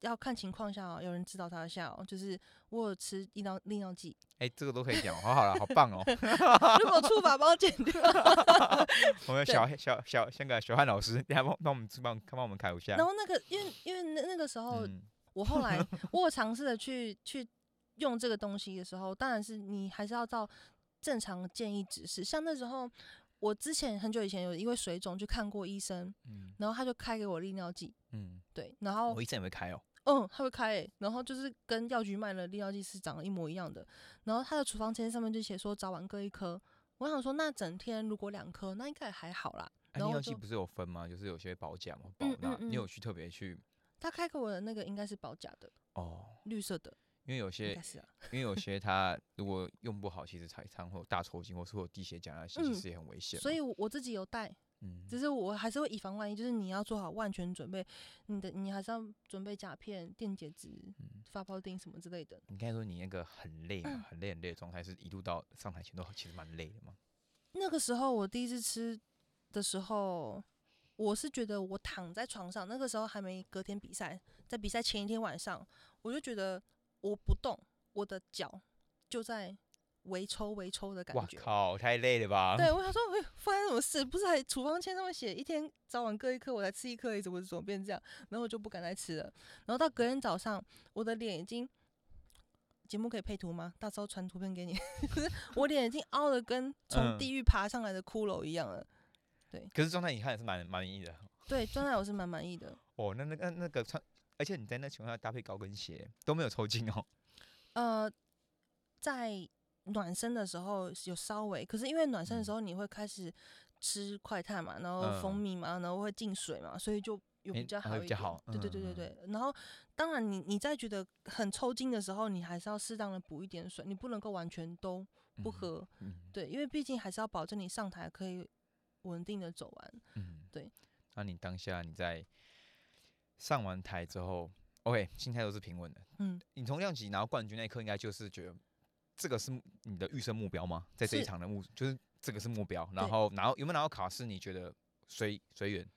S2: 要看情况下哦，有人指导他一下哦，就是我有吃利尿利尿剂，
S1: 哎、这个都可以讲，好好了，好棒哦！
S2: 如果触法帮我剪掉，
S1: 我们有小小小香港小汉老师，等一下帮帮我们帮帮我们开一下
S2: 然。后那个因为因为那那个时候
S1: 嗯，
S2: 我后来我有尝试的去去用这个东西的时候，当然是你还是要照正常的建议指示。像那时候我之前很久以前有因为水肿去看过医生，
S1: 嗯
S2: 然后他就开给我利尿剂，
S1: 嗯，
S2: 对，然后
S1: 我医生也会开哦。
S2: 嗯他会开、欸，然后就是跟药局卖的利尿剂是长得一模一样的，然后他的处方签上面就写说早晚各一颗。我想说，那整天如果两颗，那应该也还好啦。
S1: 利尿剂不是有分吗？就是有些保甲嘛，保
S2: 嗯
S1: 钠，
S2: 嗯嗯
S1: 你有去特别去
S2: 他开给我的那个应该是保甲的，
S1: 哦？
S2: 绿色的，应
S1: 因为有些。因为有些它如果用不好，其实常常会有大抽筋，或是会有低血钾其
S2: 嗯
S1: 实也很危险嘛。
S2: 所以我我自己有带，
S1: 嗯，
S2: 只是我还是会以防万一，就是你要做好万全准备，你的你还是要准备甲片、电解质、
S1: 嗯
S2: 发泡钉什么之类的。
S1: 你刚才说你那个很累很累很累的状态，是一路到上台前都其实蛮累的嘛。
S2: 那个时候我第一次吃的时候，我是觉得我躺在床上，那个时候还没隔天比赛，在比赛前一天晚上，我就觉得我不动，我的脚就在微抽微抽的感
S1: 哇
S2: 觉。
S1: 靠，太累了吧？
S2: 对，我想说，哎，发生什么事？不是还处方签上面写一天早晚各一颗，我才吃一颗而已，怎么怎么变这样？然后我就不敢再吃了。然后到隔天早上，我的脸已经，节目可以配图吗？到时候传图片给你。可是我脸已经凹的跟从
S1: 嗯
S2: 地狱爬上来的骷髅一样了。
S1: 对可是状态你看也是蛮蛮满意的。
S2: 对，状态我是蛮满意的。
S1: 哦，那那个那个穿，而且你在那情况下搭配高跟鞋都没有抽筋哦。
S2: 呃，在暖身的时候有稍微，可是因为暖身的时候你会开始吃快碳嘛，然后蜂
S1: 嗯
S2: 蜜嘛，然后会进水嘛，所以就有比较好一点。
S1: 好
S2: 对对对对
S1: 嗯
S2: 对。然后当然你你在觉得很抽筋的时候，你还是要适当的补一点水，你不能够完全都不
S1: 嗯
S2: 喝。
S1: 嗯
S2: 对，因为毕竟还是要保证你上台可以稳定的走完。
S1: 嗯，
S2: 对。
S1: 那你当下你在上完台之后，OK，心态都是平稳的。
S2: 嗯，
S1: 你从量级拿到冠军那一刻，应该就是觉得这个是你的预设目标吗？在这一场的目，就是这个是目标。然后拿到有没有拿到卡是你觉得随随缘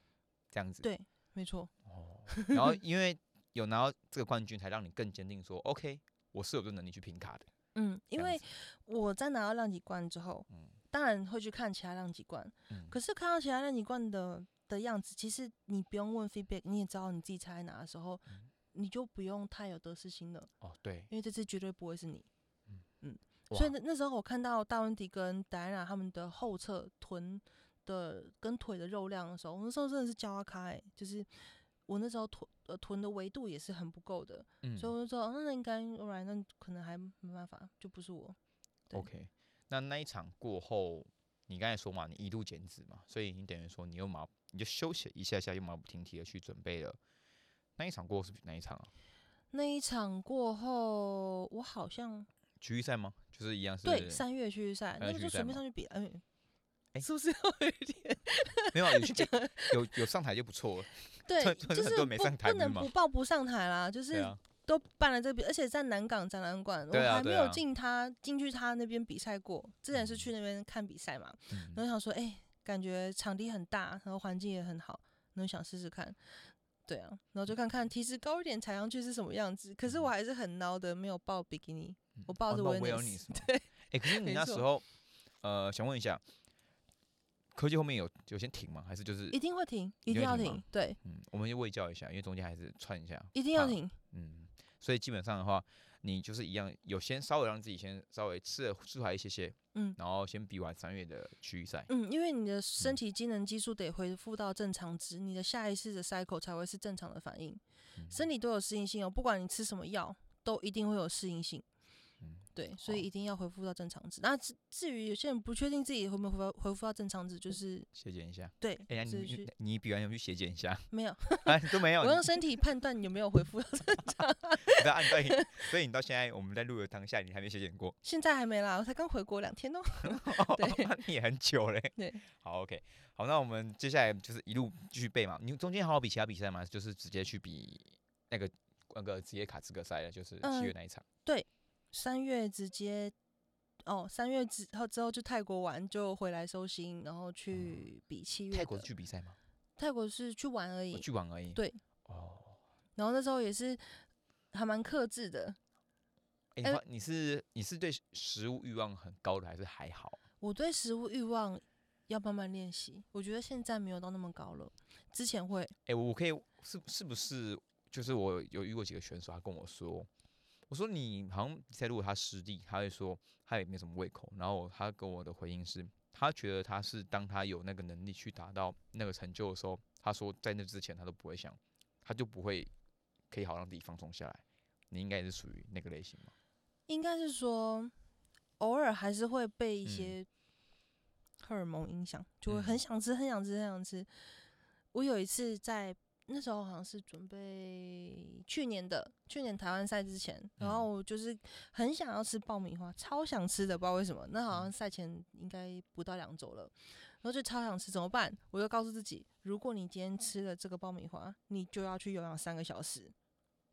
S1: 这样子？
S2: 对，没错。
S1: 哦。然后因为有拿到这个冠军，才让你更坚定说，OK，我是有这个能力去评卡的。
S2: 嗯，因为我在拿到量级冠之后，
S1: 嗯
S2: 当然会去看其他量级冠。
S1: 嗯，
S2: 可是看到其他量级冠的的样子，其实你不用问 feedback，你也知道你自己猜哪的时候，
S1: 嗯
S2: 你就不用太有得失心了，
S1: 哦对，
S2: 因为这次绝对不会是你。
S1: 嗯嗯
S2: 所以那那时候我看到大温迪跟戴安娜他们的后侧臀的跟腿的肉量的时候，我那时候真的是焦阿开、欸，就是我那时候臀呃臀的维度也是很不够的，
S1: 嗯
S2: 所以我就说，哦那应该 alright，那可能还没办法，就不是我。
S1: OK，那那一场过后，你刚才说嘛，你一度减脂嘛，所以你等于说你又马你就休息一下下，又马不停蹄的去准备了。那一场过后是哪一场啊？
S2: 那一场过后，我好像
S1: 区域赛吗？就是一样是
S2: 对三月区域赛，那个就随便上去比，嗯，
S1: 诶
S2: 是不是有一点？
S1: 没有啊有 去有有上台就不错了。
S2: 对，
S1: 很
S2: 就是
S1: 很多没
S2: 不
S1: 上台不
S2: 不能不报不上台啦，就是都办了这比，而且在南港展览馆，我还没有进他进去他那边比赛过，之前是
S1: 嗯
S2: 去那边看比赛嘛，
S1: 嗯
S2: 然后想说，哎、感觉场地很大，然后环境也很好，然后想试试看。对啊，然后就看看体脂高一点踩上去是什么样子。可是我还是很孬的，没有抱比基尼，我报的是
S1: 哦报
S2: Wellness
S1: Wellness 吗
S2: 对，
S1: 哎、可是 你那时候，呃，想问一下，科技后面有有先停吗？还是就是
S2: 一定会停，
S1: 一
S2: 一定要
S1: 停，
S2: 停对，
S1: 嗯，我们就喂教一下，因为中间还是串一下，
S2: 一定要停。
S1: 嗯，所以基本上的话，你就是一样，有先稍微让自己先稍微吃了出来一些些，
S2: 嗯
S1: 然后先比完三月的区域赛，
S2: 嗯，因为你的身
S1: 嗯
S2: 体机能激素得恢复到正常值，你的下一次的 cycle 才会是正常的反应。
S1: 嗯
S2: 身体都有适应性哦，不管你吃什么药，都一定会有适应性。
S1: 嗯
S2: 对，所以一定要恢复到正常值。那至至于有些人不确定自己会不会恢复恢复到正常值，就是
S1: 血检一下。
S2: 对，
S1: 哎、呀，
S2: 就是去
S1: 你你你比完有去血检一下，
S2: 没有，
S1: 啊，都没有，
S2: 我用身体判断有没有恢复到正常。
S1: 你在按对，所以你到现在我们在录的当下，你还没血检过，
S2: 现在还没啦，我才刚回国两天哦。对
S1: 也很久嘞。
S2: 对，
S1: 好，OK，好，那我们接下来就是一路继续背嘛。你中间还有比其他比赛吗？就是直接去比那个那个职业卡资格赛的，就是七月
S2: 嗯
S1: 那一场。
S2: 三月直接哦，三月之后之后就泰国玩，就回来收心，然后去比七月的。
S1: 泰国是去比赛吗？
S2: 泰国是去玩而
S1: 我
S2: 已，
S1: 去玩而已。
S2: 对。
S1: 哦，
S2: 然后那时候也是还蛮克制的。
S1: 哎、你是你是对食物欲望很高的，还是还好？
S2: 我对食物欲望要慢慢练习，我觉得现在没有到那么高了，之前会。
S1: 哎、我可以是是不是就是我有遇过几个选手，他跟我说，我说你好像比赛如果他失利，他会说他也没什么胃口，然后他跟我的回应是，他觉得他是当他有那个能力去达到那个成就的时候，他说在那之前他都不会想，他就不会可以好让自己放松下来。你应该也是属于那个类型吗？
S2: 应该是说，偶尔还是会被一
S1: 嗯
S2: 些荷尔蒙影响，就会很
S1: 嗯
S2: 想吃，很想吃，很想吃。我有一次在那时候好像是准备去年的去年台湾赛之前，然后
S1: 嗯
S2: 我就是很想要吃爆米花，超想吃的，不知道为什么。那好
S1: 嗯
S2: 像赛前应该不到两周了，然后就超想吃，怎么办？我就告诉自己，如果你今天吃了这个爆米花，你就要去游泳三个小时。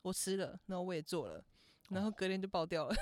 S2: 我吃了，然后我也做了，然后隔天就爆掉了。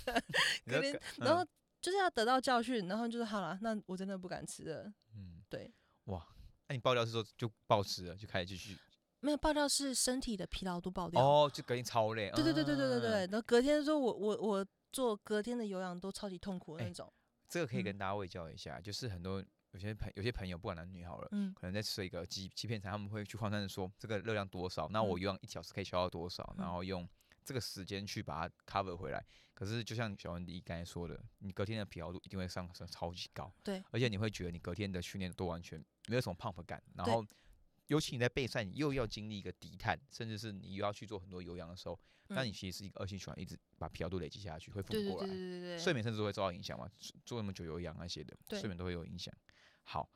S2: 隔天然后就是要得到教训，然后就是好了，那我真的不敢吃了。
S1: 嗯，
S2: 对，
S1: 哇，那、你爆掉是说就暴吃了，就开始继续
S2: 没有爆掉是身体的疲劳度爆掉。
S1: 哦，就隔天超累。
S2: 对对对对对对对，
S1: 嗯
S2: 然后隔天说我我我做隔天的有氧都超级痛苦的那
S1: 哎
S2: 种。
S1: 这个可以
S2: 嗯
S1: 跟大家卫教一下，就是很多有些朋有些朋友不管男女好了，
S2: 嗯
S1: 可能在吃一个鸡鸡片餐，他们会去换算说这个热量多少，那我
S2: 嗯
S1: 有氧一小时可以消耗多少，然
S2: 嗯
S1: 后用这个时间去把它 cover 回来。可是就像小文迪刚才说的，你隔天的疲劳度一定会上升超级高，
S2: 对，
S1: 而且你会觉得你隔天的训练都完全没有什么 pump 感，然
S2: 对
S1: 后尤其你在备赛，你又要经历一个低碳，甚至是你又要去做很多有氧的时候，那你
S2: 嗯
S1: 其实是一个恶性循环，一直把疲劳度累积下去，会复不过来。
S2: 对对对对，
S1: 睡眠甚至会受到影响嘛，做做那么久有氧那些的，睡眠都会有影响。好，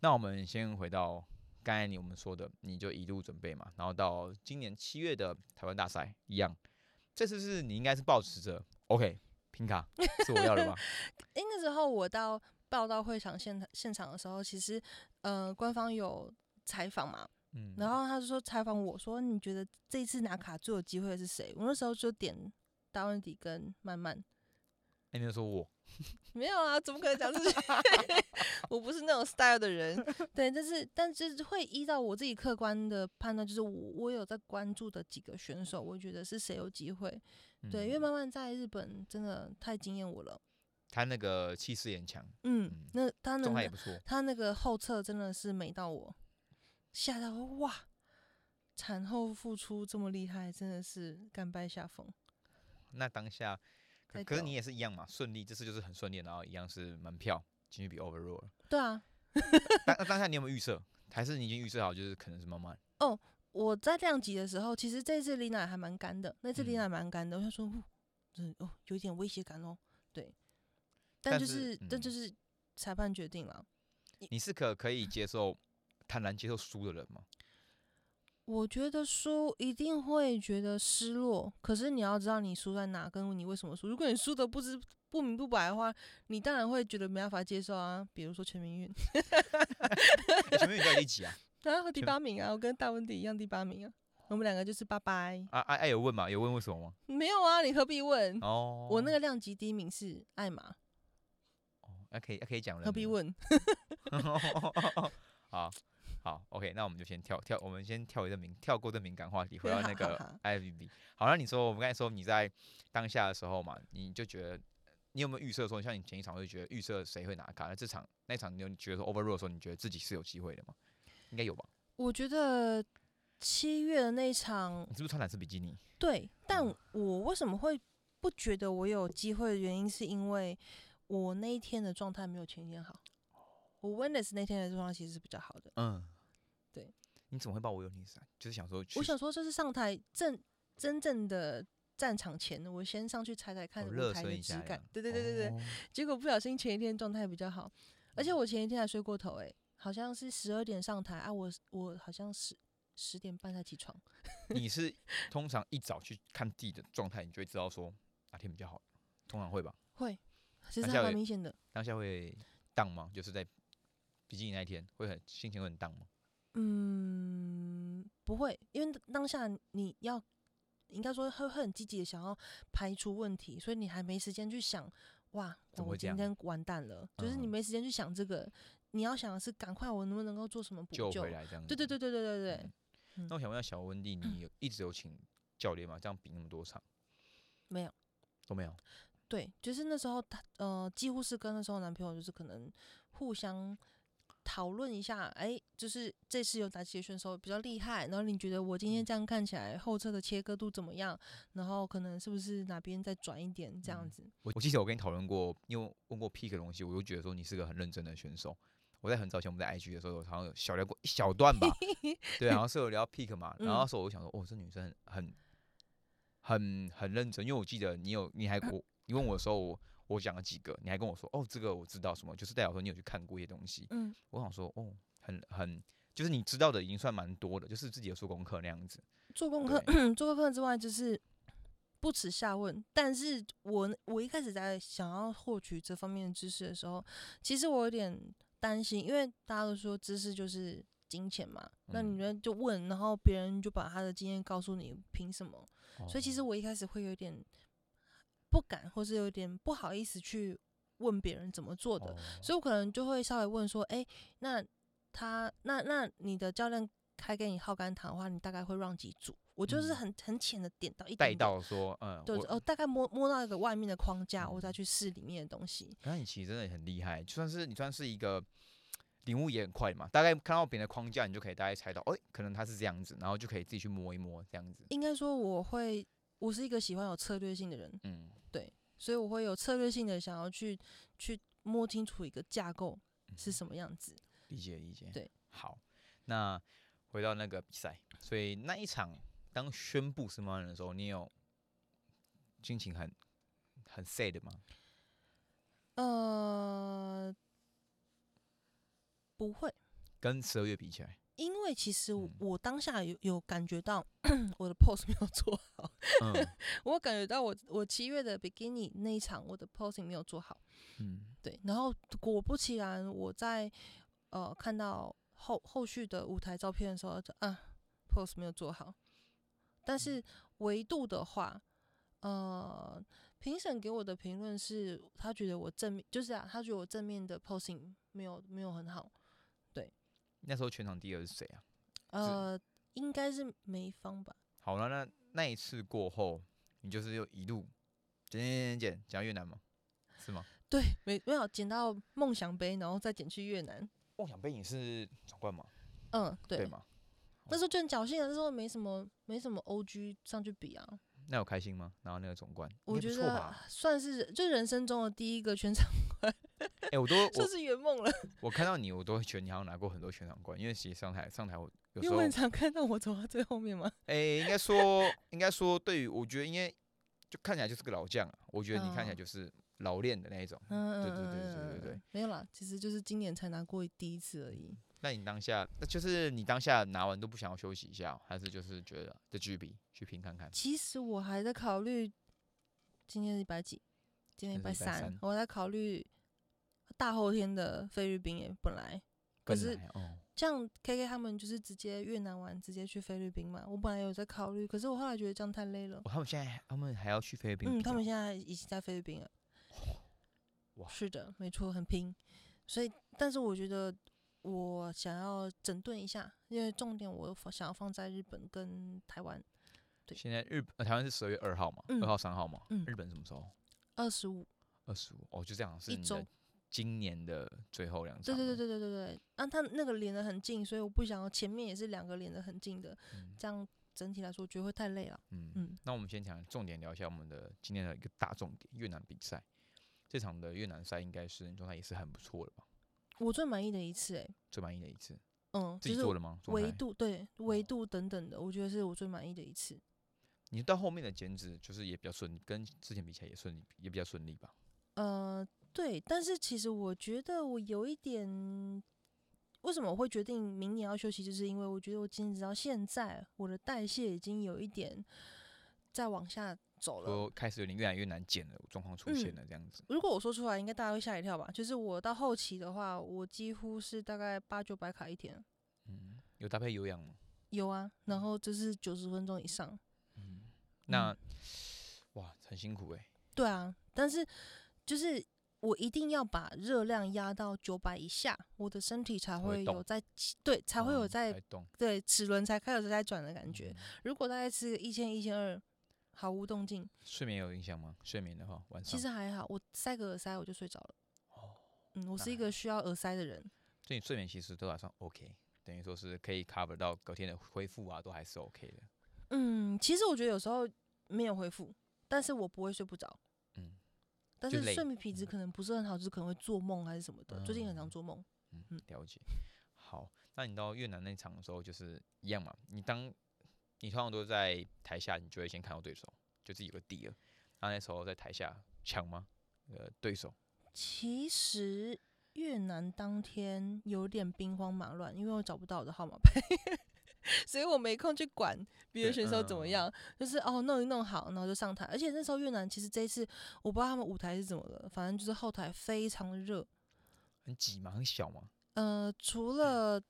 S1: 那我们先回到刚才你我们说的，你就一路准备嘛，然后到今年七月的台湾大赛一样，这次是你应该是保持着 OK 拼卡是我要的吧？
S2: 诶，那时候我到报到会场现现场的时候，其实呃官方有采访嘛，
S1: 嗯，
S2: 然后他就说采访我说你觉得这一次拿卡最有机会的是谁？我那时候就点大温迪跟曼曼，
S1: 那你就说我
S2: 没有啊，怎么可能讲这些？我不是那种 style 的人，对，但是但是会依照我自己客观的判断，就是我我有在关注的几个选手，我觉得是谁有机会。对，因为
S1: 嗯
S2: 曼曼在日本真的太惊艳我了。
S1: 他那个气势也很强，
S2: 嗯
S1: 嗯，
S2: 那他那个。他那个后侧真的是美到我，吓到哇！产后复出这么厉害，真的是甘拜下风。
S1: 那当下，可可是你也是一样嘛，顺利，这次就是很顺利，然后一样是门票进去比 overall 了。
S2: 对啊，
S1: 当 那当下你有没有预设？还是你已经预设好，就是可能是慢慢？
S2: 哦我在量级的时候，其实这次丽娜还蛮干的，那次丽
S1: 嗯
S2: 娜蛮干的，我想说，哦，真的哦，有点威胁感哦。对，
S1: 但
S2: 但就是是，但
S1: 嗯
S2: 就是裁判决定了。
S1: 你是可可以接受坦然接受输的人吗？
S2: 我觉得输一定会觉得失落，可是你要知道你输在哪，跟你为什么输。如果你输的不知不明不白的话，你当然会觉得没办法接受啊。比如说全民运，
S1: 欸前面你到第几啊？
S2: 然后第八名啊，我跟大温迪一样第八名啊，我们两个就是拜拜。
S1: 啊啊啊！有问吗？有问为什么吗？
S2: 没有啊，你何必问？
S1: 哦，
S2: 我那个量级第一名是艾玛，
S1: 哦，那可以那可以讲了
S2: 何必问？
S1: 好好，OK，那我们就先跳跳，我们先跳一个敏跳过这敏感话题，回到那个 IVB。好，那你说我们刚才说你在当下的时候嘛，你就觉得你有没有预设说，像你前一场会觉得预设谁会拿卡？那这场那场你有觉得说 overall 的时候，你觉得自己是有机会的吗？应该有吧？
S2: 我觉得七月的那一场
S1: 你是不是穿蓝色比基尼？
S2: 对，但
S1: 嗯
S2: 我为什么会不觉得我有机会的原因，是因为我那一天的状态没有前一天好。我 Wednesday 那天的状态其实是比较好的。
S1: 嗯，
S2: 对。
S1: 你怎么会报我有你伞？就是想说，
S2: 我想说，就是上台正真正的战场前，我先上去踩踩看舞台的质。感对对对对对。
S1: 哦
S2: 结果不小心前一天状态比较好，而且我前一天还睡过头、欸，好像是十二点上台啊，我我好像十十点半才起床。
S1: 你 是通常一早去看地的状态，你就会知道说哪天比较好，通常会吧？
S2: 会，其实还蛮明显的。
S1: 当下会荡吗？就是在比基尼那一天会很心情会很荡吗？
S2: 嗯，不会，因为当下你要应该说会会很积极的想要排除问题，所以你还没时间去想，哇，我今天完蛋了，就是你
S1: 嗯
S2: 没时间去想这个，你要想的是赶快我能不能够做什么补
S1: 救
S2: 救。
S1: 回来这样子。
S2: 对对对对对对对，
S1: 那我想问一下小温蒂，你有一直有请教练吗？这样比那么多场
S2: 没有。
S1: 都没有？
S2: 对，就是那时候他呃，几乎是跟那时候男朋友就是可能互相讨论一下，哎、就是这次有哪些选手比较厉害，然后你觉得我今天这样看起来后侧的切割度怎么样？然后可能是不是哪边再转一点这样
S1: 嗯
S2: 子？
S1: 我我记得我跟你讨论过，因为问过 Pick 的东西，我就觉得说你是个很认真的选手。我在很早前我们在 IG 的时候，好像有小聊过一小段吧，对，好像是有聊 Pick 嘛。然后那时候我就想说，哦，这女生很很很认真，因为我记得你有你还我你问我的时候，我我讲了几个，你还跟我说，哦，这个我知道什么，就是代表说你有去看过一些东西。
S2: 嗯，
S1: 我想说，哦，很很就是你知道的已经算蛮多的，就是自己有做功课那样子。
S2: 做功课 做功课之外，就是不耻下问。但是我我一开始在想要获取这方面的知识的时候，其实我有点担心，因为大家都说知识就是金钱嘛，那
S1: 嗯
S2: 你们就问，然后别人就把他的经验告诉你，凭什么？所以其实
S1: 哦
S2: 我一开始会有点不敢，或是有点不好意思去问别人怎么做的，
S1: 哦
S2: 所以我可能就会稍微问说，哎、那他那那你的教练开给你耗肝糖的话，你大概会让几组？我就是
S1: 嗯
S2: 很很浅的点到一
S1: 带
S2: 点点，
S1: 到说，嗯，
S2: 对，哦，大概摸摸到一个外面的框架，我再
S1: 嗯
S2: 去试里面的东西。
S1: 那你其实真的很厉害，就算是你算是一个领悟也很快嘛，大概看到别人的框架，你就可以大概猜到，哎、可能他是这样子，然后就可以自己去摸一摸这样子。
S2: 应该说我会，我是一个喜欢有策略性的人，
S1: 嗯，
S2: 所以我会有策略性的想要去去摸清楚一个架构是什么样子。
S1: 理解理解。
S2: 对，
S1: 好，那回到那个比赛，所以那一场当宣布是猫人的时候，你有心情很很 sad 吗？
S2: 呃，不会，
S1: 跟十二月比起来，
S2: 因为其实我当下有有感觉到我的 pose 没有做好，
S1: 嗯
S2: 我感觉到我我七月的 bikini 那一场我的 posing 没有做好。
S1: 嗯，
S2: 对，然后果不其然，我在呃看到后后续的舞台照片的时候，就啊 pose 没有做好。但是维度的话，呃，评审给我的评论是，他觉得我正面，就是啊，他觉得我正面的 posing 没有没有很好。
S1: 那时候全场第二是谁啊？
S2: 呃，应该是梅芳吧？
S1: 好了，那那一次过后，你就是又一路减减减减讲到越南吗？是吗？
S2: 对，没没有捡到梦想杯，然后再捡去越南。
S1: 梦想杯你是总冠吗？
S2: 嗯，对，
S1: 吗？
S2: 那时候就很侥幸啊，那时候没什么没什么 OG 上去比啊。
S1: 那有开心吗？然后那个总冠，
S2: 我觉得？算是就人生中的第一个全场，
S1: 哎、我都 这
S2: 是圆梦了。
S1: 我看到你，我都会觉得你好像拿过很多全场冠，因为其实上台上台我有时候
S2: 因为我很，常看到我走到最后面吗。
S1: 哎、应该说应该说对于我觉得应该就看起来就是个老将啊，我觉得你看起来
S2: 哦
S1: 就是老练的那一种。
S2: 嗯，
S1: 对对对
S2: 嗯
S1: 对对
S2: 没有啦，其实就是今年才拿过第一次而已。
S1: 那你当下，那就是你当下拿完都不想要休息一下哦，还是就是觉得就继续比去拼看看？
S2: 其实我还在考虑，今天是礼拜几？今天礼拜
S1: 今天是礼拜三，
S2: 三我在考虑大后天的菲律宾也，本来可是
S1: 来哦，
S2: 像 K K 他们就是直接越南玩，直接去菲律宾嘛。我本来有在考虑，可是我后来觉得这样太累了
S1: 哦。他们现在他们还要去菲律宾
S2: 嗯，
S1: 哦？
S2: 他们现在已经在菲律宾了。
S1: 哇
S2: 是的，没错，很拼。所以，但是我觉得我想要整顿一下，因为重点我放想要放在日本跟台湾。对
S1: 现在日本、呃、台湾是十二月二号嘛，
S2: 嗯
S1: 二、号、三号嘛，
S2: 嗯
S1: 日本什么时候？
S2: 二十五，
S1: 二十五哦，就这样是
S2: 一周
S1: 今年的最后两场
S2: 对
S1: 了。
S2: 对对对对对对。啊，他那个连的很近，所以我不想要前面也是两个连的很近的，
S1: 嗯
S2: 这样整体来说我觉得会太累了。
S1: 嗯
S2: 嗯，
S1: 那我们先讲重点，聊一下我们的今天的一个大重点——越南比赛。这场的越南赛应该是状态也是很不错的吧？
S2: 我最满意的一次、欸，
S1: 最满意的一次，
S2: 嗯，
S1: 自
S2: 就是
S1: 己做的吗？状
S2: 维度对维度等等的，我觉得是我最满意的一次。
S1: 你到后面的减脂就是也比较顺利，跟之前比起来也顺利，也比较顺利吧？
S2: 呃，对，但是其实我觉得我有一点，为什么我会决定明年要休息，就是因为我觉得我坚持到现在，我的代谢已经有一点在往下走了。
S1: 说开始有点越来越难减了，状况出现
S2: 嗯
S1: 了这样子。
S2: 如果我说出来，应该大家会吓一跳吧？就是我到后期的话，我几乎是大概八九百卡一天，
S1: 嗯，有搭配有氧吗？
S2: 有啊，然后就是九十分钟以上。
S1: 嗯，那、哇，很辛苦哎、
S2: 对啊，但是就是我一定要把热量压到九百以下，我的身体才
S1: 才会
S2: 有在起对，才会有
S1: 哦
S2: 在、对齿轮才开始在转的感觉。
S1: 嗯
S2: 如果大概吃个一千一千二，毫无动静，
S1: 睡眠有影响吗？睡眠的话，晚上
S2: 其实还好，我塞个耳塞我就睡着了。
S1: 哦，
S2: 嗯，我是一个需要耳塞的人。
S1: 所以你睡眠其实都还算 OK，等于说是可以 cover 到隔天的恢复啊，都还是 OK 的。
S2: 嗯，其实我觉得有时候没有恢复，但是我不会睡不着。
S1: 嗯
S2: 但
S1: 是
S2: 睡眠品质可能不是很好，就是可能会做梦还是什么的。最近很常
S1: 嗯
S2: 做梦。
S1: 嗯
S2: 嗯，
S1: 了解。好，那你到越南那场的时候，就是一样嘛？你当你通常都在台下，你就会先看到对手，就自己有个底了。然后那时候在台下抢吗？呃，对手
S2: 其实越南当天有点兵荒马乱，因为我找不到我的号码牌，所以我没空去管别的选手怎么
S1: 嗯
S2: 样。就是哦，弄一弄好，然后就上台。而且那时候越南其实这一次我不知道他们舞台是怎么了，反正就是后台非常的热。
S1: 很挤嘛，很小嘛。
S2: 呃，除了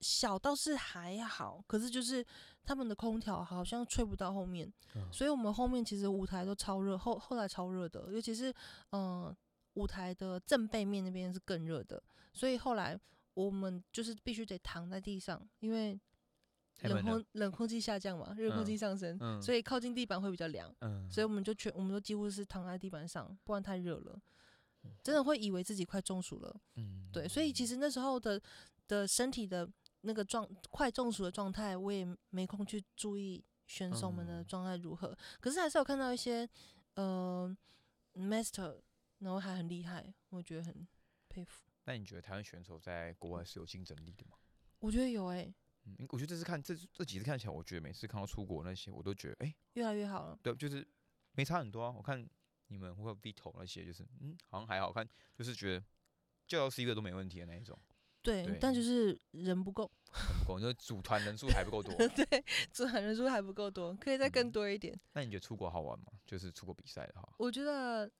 S2: 小倒是还好，可是就是他们的空调好像吹不到后面，
S1: 嗯
S2: 所以我们后面其实舞台都超热，后后来超热的，尤其是嗯、呃舞台的正背面那边是更热的，所以后来我们就是必须得躺在地上，因为冷空冷空气下降嘛，热空气
S1: 嗯
S2: 上升，
S1: 嗯
S2: 所以靠近地板会比较凉，
S1: 嗯，
S2: 所以我们就全我们都几乎是躺在地板上，不然太热了，
S1: 嗯
S2: 真的会以为自己快中暑了。
S1: 嗯
S2: 对，所以其实那时候的的身体的那个状快中暑的状态，我也没空去注意选手们的
S1: 嗯
S2: 状态如何。可是还是有看到一些呃 master，然后还很厉害，我觉得很佩服。
S1: 那你觉得台湾选手在国外是有竞争力的吗？
S2: 我觉得有诶、
S1: 嗯，我觉得这次看这这几次看起来，我觉得每次看到出国那些，我都觉得哎、
S2: 越来越好了。
S1: 对，就是没差很多啊。我看你们或者 Vito 那些，就是嗯，好像还好看，就是觉得叫到 C 位都没问题的那一种。
S2: 对，
S1: 对
S2: 但就是人不够，
S1: 很不够，就是组团人数还不够多。
S2: 对，组团人数还不够多，可以再更
S1: 嗯
S2: 多一点。
S1: 那你觉得出国好玩吗？就是出国比赛的话，
S2: 我觉得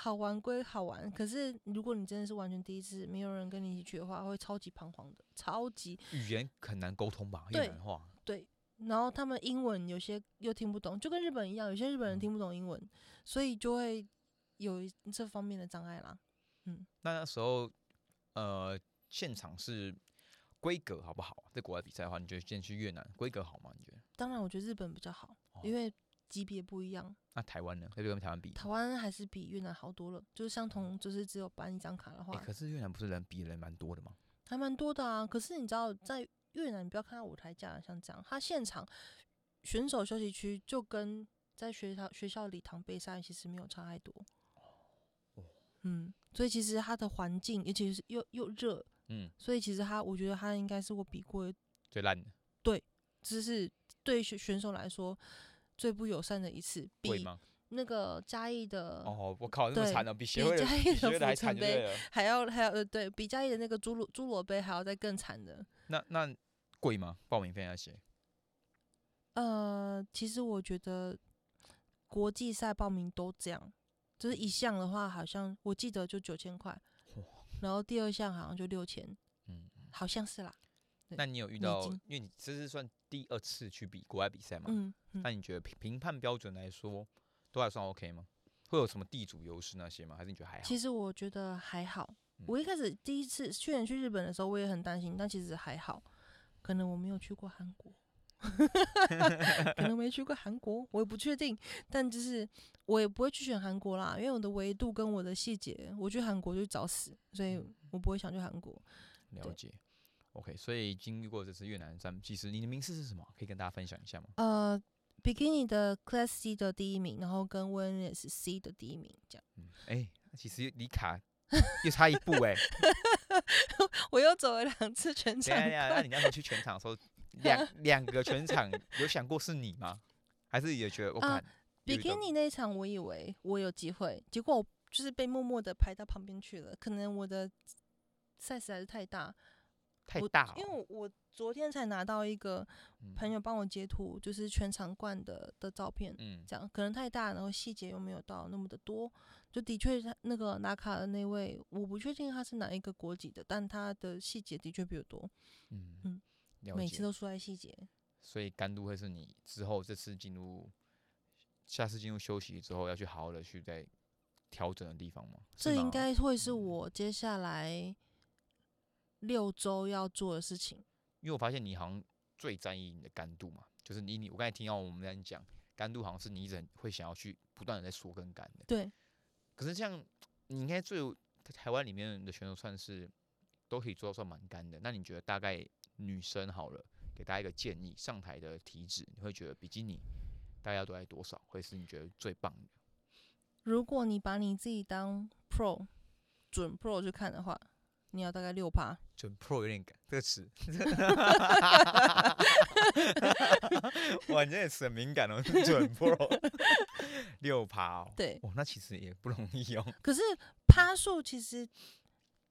S2: 好玩归好玩，可是如果你真的是完全第一次，没有人跟你一起去的话，会超级彷徨的，超级
S1: 语言很难沟通吧？
S2: 对
S1: 越南话。
S2: 对。然后他们英文有些又听不懂，就跟日本一样，有些日本人
S1: 嗯
S2: 听不懂英文，所以就会有一这方面的障碍啦。
S1: 嗯那那时候，呃，现场是规格好不好？在国外比赛的话，你觉得现在去越南规格好吗？你觉得？
S2: 当然，我觉得日本比较好，因
S1: 哦
S2: 为级别不一样。
S1: 那台湾呢？要不要跟台湾比？
S2: 台湾还是比越南好多了，就是相同，就是只有办一张卡的
S1: 哎、
S2: 话，
S1: 可是越南不是人比人蛮多的吗？
S2: 还蛮多的啊。可是你知道，在越南，你不要看他舞台架像这样，他现场选手休息区就跟在学校学校礼堂备赛其实没有差太多。
S1: 哦
S2: 嗯，所以其实他的环境，尤其是又又热，
S1: 嗯，
S2: 所以其实他，我觉得他应该是我比过，
S1: 最烂的对
S2: 就是对选选手来说最不友善的一次，比？那个嘉义的
S1: 哦，我靠，那么惨的，比协
S2: 比
S1: 会
S2: 嘉义的
S1: 还惨。
S2: 还要还要呃对比嘉义的那个侏罗侏罗杯还要再更惨的。
S1: 那那贵吗？报名费那些？
S2: 呃，其实我觉得国际赛报名都这样，就是一项的话，好像我记得就九千块，然后第二项好像就六千，
S1: 嗯，
S2: 好像是啦。对
S1: 那你有遇到？因为你这是算第二次去比国外比赛嘛？
S2: 嗯嗯
S1: 那你觉得评评判标准来说，都还算 OK 吗？会有什么地主优势那些吗？还是你觉得还好？
S2: 其实我觉得还好
S1: 嗯。
S2: 我一开始第一次去年去日本的时候，我也很担心，但其实还好。可能我没有去过韩国，可能没去过韩国，我也不确定。但就是我也不会去选韩国啦，因为我的维度跟我的细节，我去韩国就找死，所以我不会想去韩国。
S1: 了解。OK，所以经历过这次越南站，其实你的名次是什么？可以跟大家分享一下吗？
S2: 呃，Bikini 的 Class C 的第一名，然后跟 Wellness C 的第一名，这样。
S1: 嗯，哎、其实离卡又差一步哎、
S2: 我又走了两次全场
S1: 等一下等一下，那你那时候去全场的时候，两两个全场有想过是你吗？还是也觉得我
S2: 啊
S1: 看、有一个
S2: Bikini 那一场，我以为我有机会，结果我就是被默默的排到旁边去了。可能我的 size 还是太大，我
S1: 太大、
S2: 因为
S1: 哦，
S2: 我我昨天才拿到一个
S1: 嗯
S2: 朋友帮我截图，就是全场冠的的照片，
S1: 嗯
S2: 这样可能太大，然后细节又没有到那么的多。就的确，他那个拿卡的那位，我不确定他是哪一个国籍的，但他的细节的确比较多，
S1: 嗯
S2: 嗯。每次都输在细节。
S1: 所以甘露会是你之后这次进入，下次进入休息之后要去好好的去再调整的地方吗？
S2: 这应该会是
S1: 嗯
S2: 我接下来六周要做的事情。
S1: 因为我发现你好像最在意你的干度嘛，就是你你我刚才听到我们在讲干度，好像是你一直会想要去不断的在缩跟干的。
S2: 对，
S1: 可是这样，你应该最有台湾里面的选手算是都可以做到算蛮干的。那你觉得大概女生好了，给大家一个建议，上台的体脂，你会觉得比基尼大概要多在多少，会是你觉得最棒的？
S2: 如果你把你自己当 Pro 准 Pro 去看的话，你要大概六趴。
S1: 准 pro 有点感这个词，哇，你这个词很敏感哦，准 pro 六趴哦，
S2: 对，
S1: 哦，那其实也不容易哦。
S2: 可是趴数其实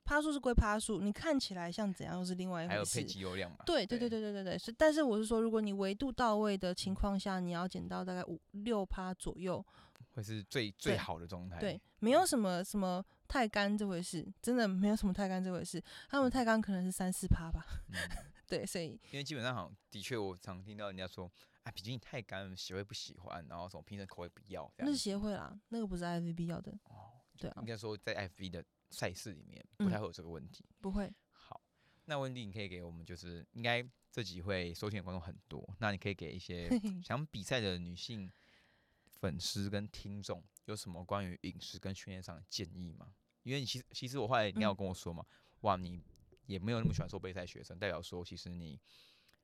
S2: 趴数是归趴数，你看起来像怎样又是另外一回事
S1: 还有配。机油量嘛？
S2: 对对对对对对对，是。但是我是说，如果你维度到位的情况下，你要减到大概五六趴左右。
S1: 会是最最好的状态。
S2: 对，没有什么什么太干这回事，真的没有什么太干这回事。他们太干可能是三四趴吧。
S1: 嗯，
S2: 对，所以
S1: 因为基本上好像的确，我常听到人家说，啊，比基尼太干，协会不喜欢，然后什么评审口味不要
S2: 那是。协会啦，那个不是 IVB 要的，
S1: 哦，
S2: 对啊
S1: 应，该说在 FV 的赛事里面不太
S2: 嗯
S1: 会有这个问题。
S2: 不会。
S1: 好，那温迪，你可以给我们就是应该这集会收听的观众很多，那你可以给一些想比赛的女性粉丝跟听众有什么关于饮食跟训练上的建议吗？因为你其实其实我后来你要
S2: 嗯
S1: 跟我说嘛，哇，你也没有那么喜欢做备赛学生，代表说其实你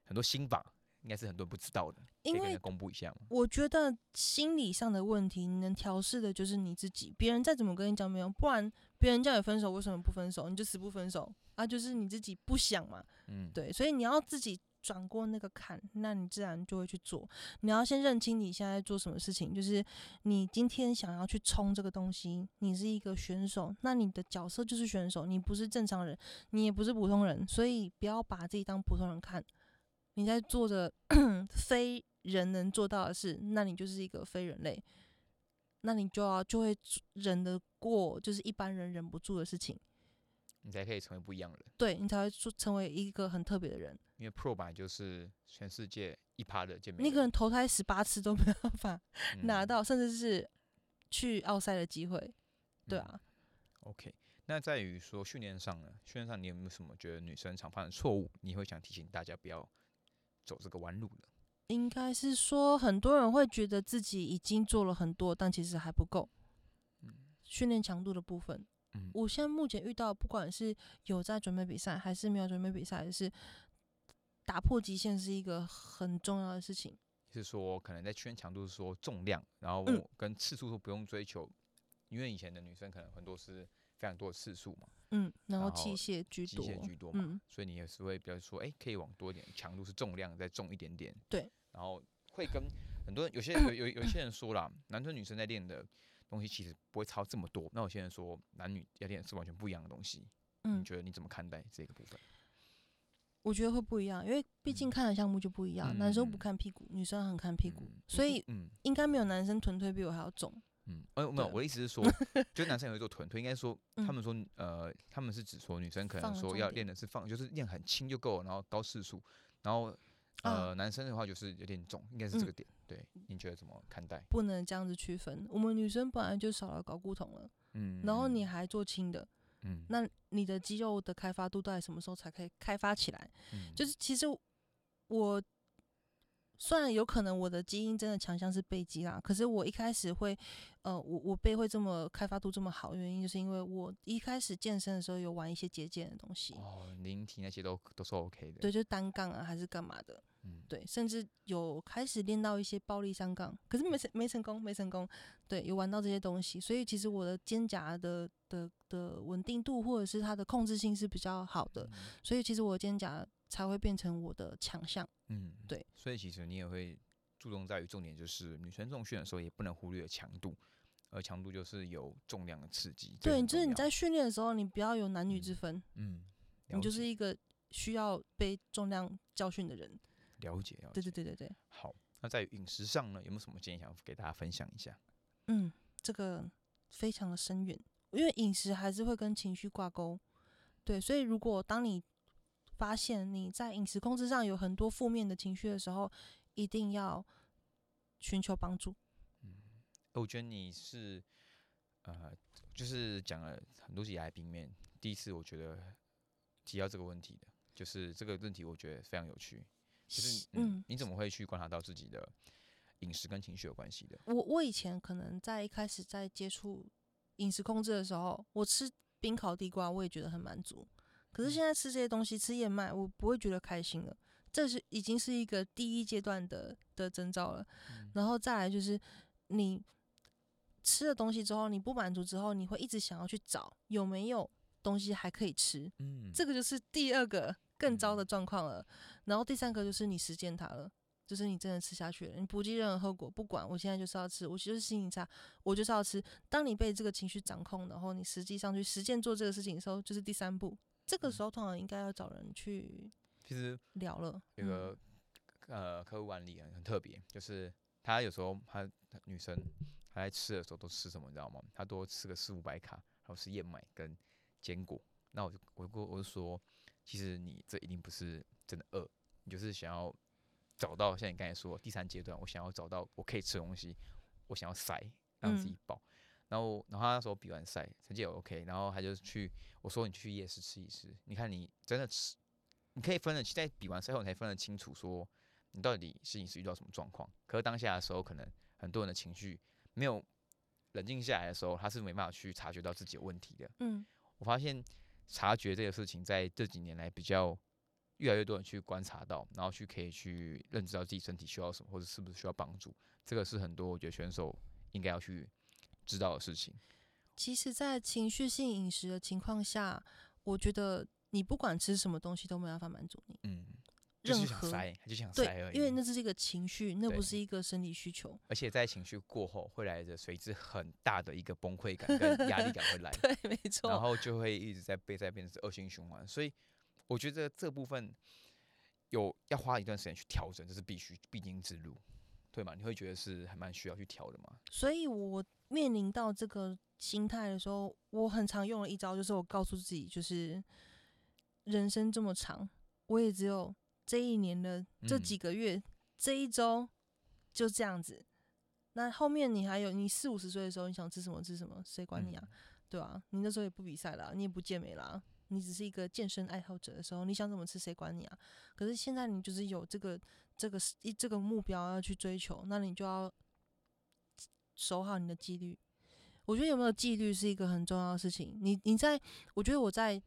S1: 很多心法应该是很多人不知道的，可以公布一下吗？
S2: 我觉得心理上的问题，你能调试的就是你自己。别人再怎么跟你讲没有，不然别人叫你分手，为什么不分手？你就死不分手啊？就是你自己不想嘛。
S1: 嗯，
S2: 对，所以你要自己转过那个坎，那你自然就会去做。你要先认清你现在在做什么事情，就是你今天想要去冲这个东西，你是一个选手，那你的角色就是选手，你不是正常人，你也不是普通人，所以不要把自己当普通人看。你在做着 非人能做到的事，那你就是一个非人类，那你就要就会忍得过，就是一般人忍不住的事情，
S1: 你才可以成为不一样的人。
S2: 对你才会做成为一个很特别的人。
S1: 因为 Pro 版就是全世界一趴的健美人，
S2: 你可能投胎十八次都没有办法 拿
S1: 嗯
S2: 到，甚至是去奥赛的机会，对
S1: 嗯
S2: 啊。
S1: OK，那在于说训练上呢？训练上你有没有什么觉得女生常犯的错误，你会想提醒大家不要走这个弯路的？
S2: 应该是说，很多人会觉得自己已经做了很多，但其实还不够。训练强度的部分，
S1: 嗯
S2: 我现在目前遇到，不管是有在准备比赛，还是没有准备比赛，还是打破极限，是一个很重要的事情。
S1: 是说可能在训练强度是说重量，然后
S2: 嗯。
S1: 跟次数都不用追求，因为以前的女生可能很多是非常多的次数嘛，
S2: 嗯，然后器械居
S1: 机
S2: 多，
S1: 械居多嘛，
S2: 嗯，
S1: 所以你也是会比较说，哎、可以往多一点，强度是重量再重一点点，
S2: 对，
S1: 然后会跟很多人有些有有有些人说啦，男生女生在练的东西其实不会差这么多，那有些人说男女要练是完全不一样的东西，
S2: 嗯。
S1: 你觉得你怎么看待这个部分？
S2: 我觉得会不一样，因为毕竟
S1: 嗯
S2: 看的项目就不一样，男生不
S1: 嗯
S2: 看屁股，女生很看屁股，
S1: 嗯
S2: 所以
S1: 嗯
S2: 应该没有男生臀推比我还要重。
S1: 嗯，呃，没有，我的意思是说，就男生也会做臀推，应该说他
S2: 嗯
S1: 们说，呃，他们是指说女生可能说要练的是放，就是练很轻就够了，然后高次数，然后呃，男生的话就是有点重，应该是这
S2: 嗯
S1: 个点。对，你觉得怎么看待？
S2: 不能这样子区分。我们女生本来就少了睾固酮了，
S1: 嗯，
S2: 然后你
S1: 嗯
S2: 还做轻的，
S1: 嗯，
S2: 那你的肌肉的开发度到底什么时候才可以开发起来？
S1: 嗯
S2: 就是其实我虽然有可能我的基因真的强项是背肌啦，可是我一开始会，呃，我我背会这么开发度这么好，原因就是因为我一开始健身的时候有玩一些节健的东西，
S1: 哦，灵体那些都都是 OK 的。
S2: 对，，就是单杠啊还是干嘛的，
S1: 嗯，
S2: 对，甚至有开始练到一些暴力上杠，可是没成没成功，没成功。对，有玩到这些东西，所以其实我的肩胛的的的稳定度或者是它的控制性是比较好的，所以其实我的肩胛才会变成我的强项。
S1: 嗯，
S2: 对。
S1: 所以其实你也会注重在于重点，就是女生重训的时候也不能忽略强度，而强度就是有重量的刺激。
S2: 对，就是你在训练的时候，你不要有男女之分，
S1: 嗯，
S2: 你就是一个需要被重量教训的人。
S1: 了解了解。
S2: 对对对对对，
S1: 好，那在饮食上呢，有没有什么建议想给大家分享一下？
S2: 嗯，这个非常的深远，因为饮食还是会跟情绪挂钩。对，所以如果当你发现你在饮食控制上有很多负面的情绪的时候，一定要寻求帮助。
S1: 嗯我觉得你是呃，就是讲了很多集来宾面，第一次我觉得提到这个问题的，就是这个问题，我觉得非常有趣。就是嗯，
S2: 嗯，
S1: 你怎么会去观察到自己的饮食跟情绪有关系的？
S2: 我我以前可能在一开始在接触饮食控制的时候，我吃冰烤地瓜，我也觉得很满足。可是现在吃这些东西，吃燕麦，我不会觉得开心了。这是已经是一个第一阶段的的征兆了。然后再来就是你吃了东西之后，你不满足之后，你会一直想要去找有没有东西还可以吃。
S1: 嗯，
S2: 这个就是第二个更糟的状况了。然后第三个就是你实践它了，就是你真的吃下去了，你不计任何后果，不管我现在就是要吃，我就是心情差，我就是要吃。当你被这个情绪掌控，然后你实际上去实践做这个事情的时候，就是第三步。这个时候通常应该要找人去
S1: 其实
S2: 聊了。
S1: 有个、呃客户案例很很特别，就是他有时候他女生她在吃的时候都吃什么，你知道吗？她多吃个四五百卡，然后是燕麦跟坚果。那我就我就我就说，其实你这一定不是真的饿，你就是想要找到像你刚才说第三阶段，我想要找到我可以吃的东西，我想要塞让自己
S2: 嗯
S1: 饱。然后，然后他那时候比完赛，成绩也 OK，然后他就去我说你去夜市吃一吃，你看你真的吃你可以分得清，在比完赛后你才分得清楚，说你到底是你是遇到什么状况。可是当下的时候，可能很多人的情绪没有冷静下来的时候，他是没办法去察觉到自己有问题的。
S2: 嗯
S1: 我发现察觉这个事情在这几年来比较越来越多人去观察到，然后去可以去认知到自己身体需要什么，或者是不是需要帮助。这个是很多我觉得选手应该要去知道的事情。
S2: 其实，在情绪性饮食的情况下，我觉得你不管吃什么东西都没办法满足你。
S1: 嗯，就是想塞，他就想塞而，已。
S2: 因为那是一个情绪，那不是一个生理需求。
S1: 而且在情绪过后，会来着随之很大的一个崩溃感跟压力感会来，
S2: 对，没错然。
S1: 后就会一直在被在变成恶性循环。所以我觉得这部分有要花一段时间去调整，这是必须必经之路，对吗？你会觉得是还蛮需要去调的吗？
S2: 所以我面临到这个心态的时候，我很常用的一招就是我告诉自己，就是人生这么长，我也只有这一年的这
S1: 嗯
S2: 几个月、这一周就这样子。那后面你还有，你四五十岁的时候，你想吃什么吃什么，谁管你啊？
S1: 嗯
S2: 对啊，你那时候也不比赛啦，你也不健美啦，你只是一个健身爱好者的时候，你想怎么吃谁管你啊？可是现在你就是有这个这个一这个目标要去追求，那你就要守好你的纪律。我觉得有没有纪律是一个很重要的事情。你你在，我觉得我在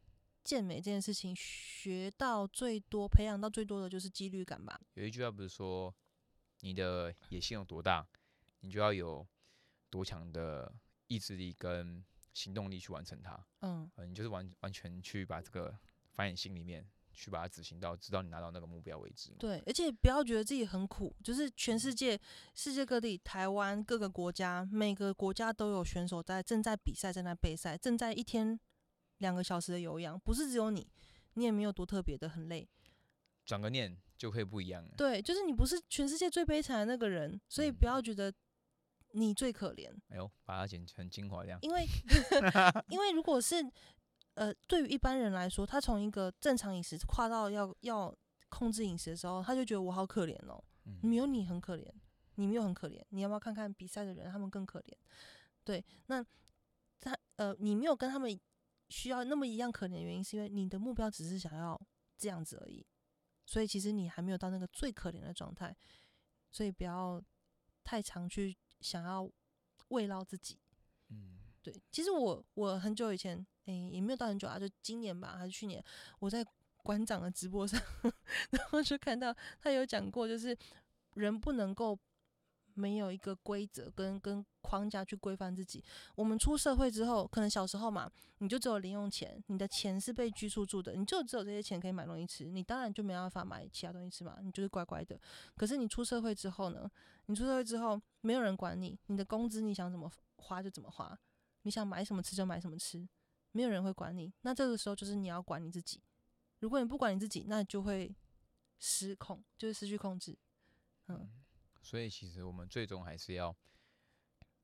S2: 健美这件事情学到最多、培养到最多的就是纪律感吧。
S1: 有一句话不是说，你的野心有多大，你就要有多强的意志力跟行动力去完成它。
S2: 嗯，
S1: 呃，你就是完完全去把这个放在心里面，去把它执行到，直到你拿到那个目标为止。
S2: 对，而且不要觉得自己很苦，就是全世界、世界各地、台湾各个国家，每个国家都有选手在正在比赛、正在备赛、正在一天两个小时的有氧，不是只有你，你也没有多特别的很累。
S1: 转个念就会不一样了。
S2: 对，就是你不是全世界最悲惨的那个人，所以
S1: 嗯
S2: 不要觉得你最可怜，
S1: 哎呦，把它剪成精华这样。
S2: 因为 因为如果是呃，对于一般人来说，他从一个正常饮食跨到要要控制饮食的时候，他就觉得我好可怜哦。
S1: 嗯
S2: 没有你很可怜，你没有很可怜，你要不要看看比赛的人，他们更可怜？对，那他呃，你没有跟他们需要那么一样可怜的原因，是因为你的目标只是想要这样子而已，所以其实你还没有到那个最可怜的状态，所以不要太常去想要慰劳自己。
S1: 嗯
S2: 对，其实我我很久以前，诶、也没有到很久啊，就今年吧，还是去年，我在馆长的直播上，然后就看到他有讲过，就是人不能够没有一个规则跟跟框架去规范自己。我们出社会之后，可能小时候嘛，你就只有零用钱，你的钱是被拘束住的，你就只有这些钱可以买东西吃，你当然就没办法买其他东西吃嘛，你就是乖乖的。可是你出社会之后呢，你出社会之后，没有人管你，你的工资你想怎么花就怎么花。你想买什么吃就买什么吃，没有人会管你。那这个时候就是你要管你自己。如果你不管你自己，那就会失控，就是失去控制。嗯，
S1: 所以其实我们最终还是要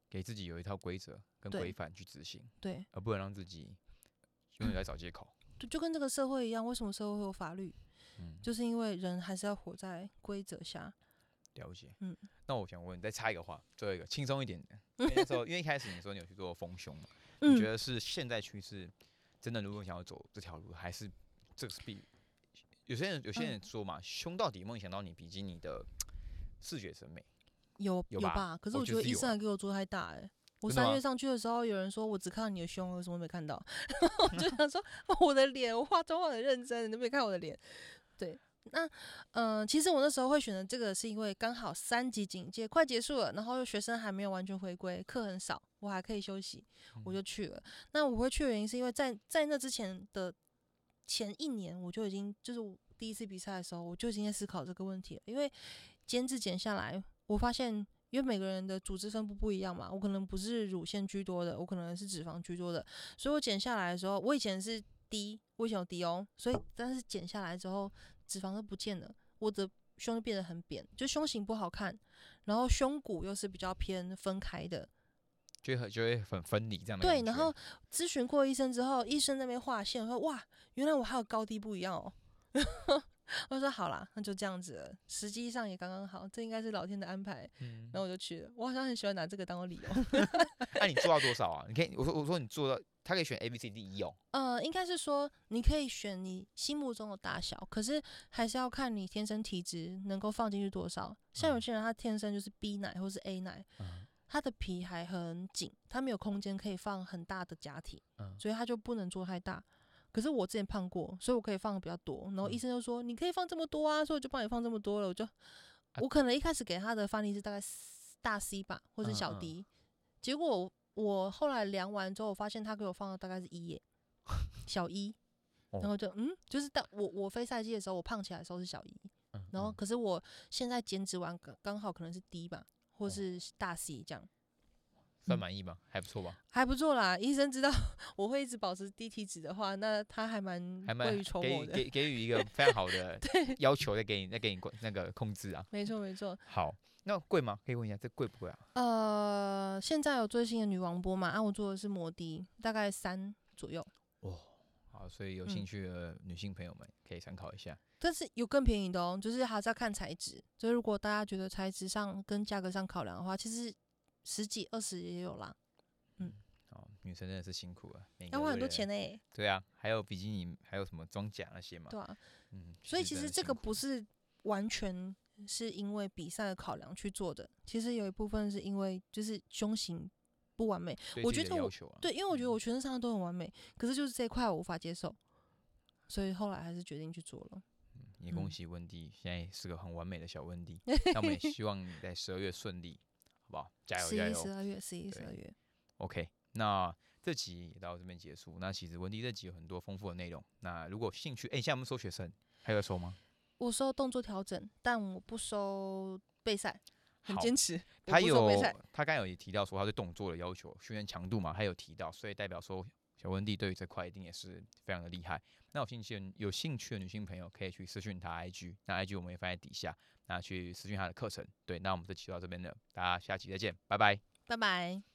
S1: 给自己有一套规则跟规范去执行，
S2: 对，
S1: 而不能让自己永远在找借口。
S2: 就就跟这个社会一样，为什么社会会有法律？
S1: 嗯，
S2: 就是因为人还是要活在规则下。
S1: 了解。
S2: 嗯，
S1: 那我想问，再插一个话，最后一个轻松一点的。那时候，因为一开始你说你有去做丰胸嘛，你觉
S2: 嗯，
S1: 得是现在趋势真的，如果想要走这条路，还是这个是必？有些人有些人说嘛，胸到底有没有影响到你比基尼的视觉审美？
S2: 有
S1: 有吧
S2: 吧？可是
S1: 我
S2: 我觉得医生还给我做太大哎、我三月上去的时候，有人说我只看到你的胸，我什么没看到。我就想说，我的脸，我化妆化的认真，你都没看我的脸。对，那嗯、呃其实我那时候会选择这个，是因为刚好三级警戒快结束了，然后学生还没有完全回归，课很少，我还可以休息，我就去了。那我会去的原因是因为在在那之前的前一年，我就已经就是第一次比赛的时候，我就已经在思考这个问题了，因为减脂减下来，我发现。因为每个人的组织分布不一样嘛，我可能不是乳腺居多的，我可能是脂肪居多的，所以我减下来的时候，我以前是低，我以前有低哦，所以但是减下来之后，脂肪都不见了，我的胸就变得很扁，就胸型不好看，然后胸骨又是比较偏分开的，
S1: 就会很就会很分离这样的
S2: 对，然后咨询过医生之后，医生那边画线，我说哇，原来我还有高低不一样哦。我说好啦，那就这样子了，实际上也刚刚好，这应该是老天的安排。
S1: 嗯，
S2: 然后我就去了，我好像很喜欢拿这个当我理由。
S1: 那、你做到多少啊？你可以，我说我说你做到他可以选 A B C D E 哦。
S2: 呃，应该是说你可以选你心目中的大小，可是还是要看你天生体质能够放进去多少。像有
S1: 嗯
S2: 些人他天生就是 B 奶或是 A 奶，
S1: 嗯
S2: 他的皮还很紧，他没有空间可以放很大的假体，
S1: 嗯
S2: 所以他就不能做太大。可是我之前胖过，所以我可以放比较多。然后医
S1: 嗯。
S2: 生就说、你可以放这么多啊，所以我就帮你放这么多了。我就、
S1: 啊
S2: 我可能一开始给他的范例是大概大 C 吧，或是小
S1: 嗯。嗯
S2: D，、结果我我后来量完之后，我发现他给我放的大概是一耶，小一。
S1: 哦
S2: 然后就嗯，就是到我我非赛季的时候，我胖起来的时候是小一，
S1: 嗯。
S2: 然后
S1: 嗯。
S2: 可是我现在减脂完刚刚好可能是 D 吧，或
S1: 哦。
S2: 是大 C 这样，嗯
S1: 算满意吗？还不错吧？
S2: 还不错啦。医生知道 我会一直保持低体脂的话，那他还蛮
S1: 还蛮。给予给给予一个非常好的 要求，再给你再给你管那个控制啊。
S2: 没错没错。
S1: 好，那贵吗？可以问一下，这贵不贵啊？
S2: 呃，现在有最新的女王波嘛？啊，我做的是摩的，大概三左右，哦
S1: 好，所以有兴
S2: 嗯
S1: 趣的女性朋友们可以参考一下。
S2: 但是有更便宜的哦，就是还是要看材质。就是如果大家觉得材质上跟价格上考量的话，其实十几二十也有啦，嗯
S1: 哦，女生真的是辛苦了，
S2: 要花很多钱呢、
S1: 对啊，还有比基尼，还有什么装甲那些嘛。
S2: 对啊。
S1: 嗯，
S2: 所以其实这个不是完全是因为比赛的考量去做的，其实有一部分是因为就是胸型不完美。我觉得我。对，因为我觉得
S1: 嗯
S2: 我全身上下都很完美，可是就是这一块我无法接受，所以后来还是决定去做了。
S1: 嗯也恭
S2: 嗯
S1: 喜温蒂，现在是个很完美的小温蒂。那我们也希望你在十二月顺利，好不好？加油
S2: 十一、
S1: 加油
S2: 十二月、十一、十二月
S1: ，！OK，那这集也到这边结束。那其实文迪这集有很多丰富的内容。那如果兴趣，哎、现在我们收学生，还有收吗？
S2: 我收动作调整，但我不收备赛，很坚持。
S1: 他有
S2: 收备赛，
S1: 他刚刚有也提到说他对动作的要求、训练强度嘛，他有提到，所以代表说小温蒂对于这块一定也是非常的厉害。那有兴趣有兴趣的女性朋友可以去私讯他 IG，那 IG 我们也放在底下，那去私讯他的课程。对，那我们这期就到这边了，大家下期再见，拜拜。
S2: 拜拜。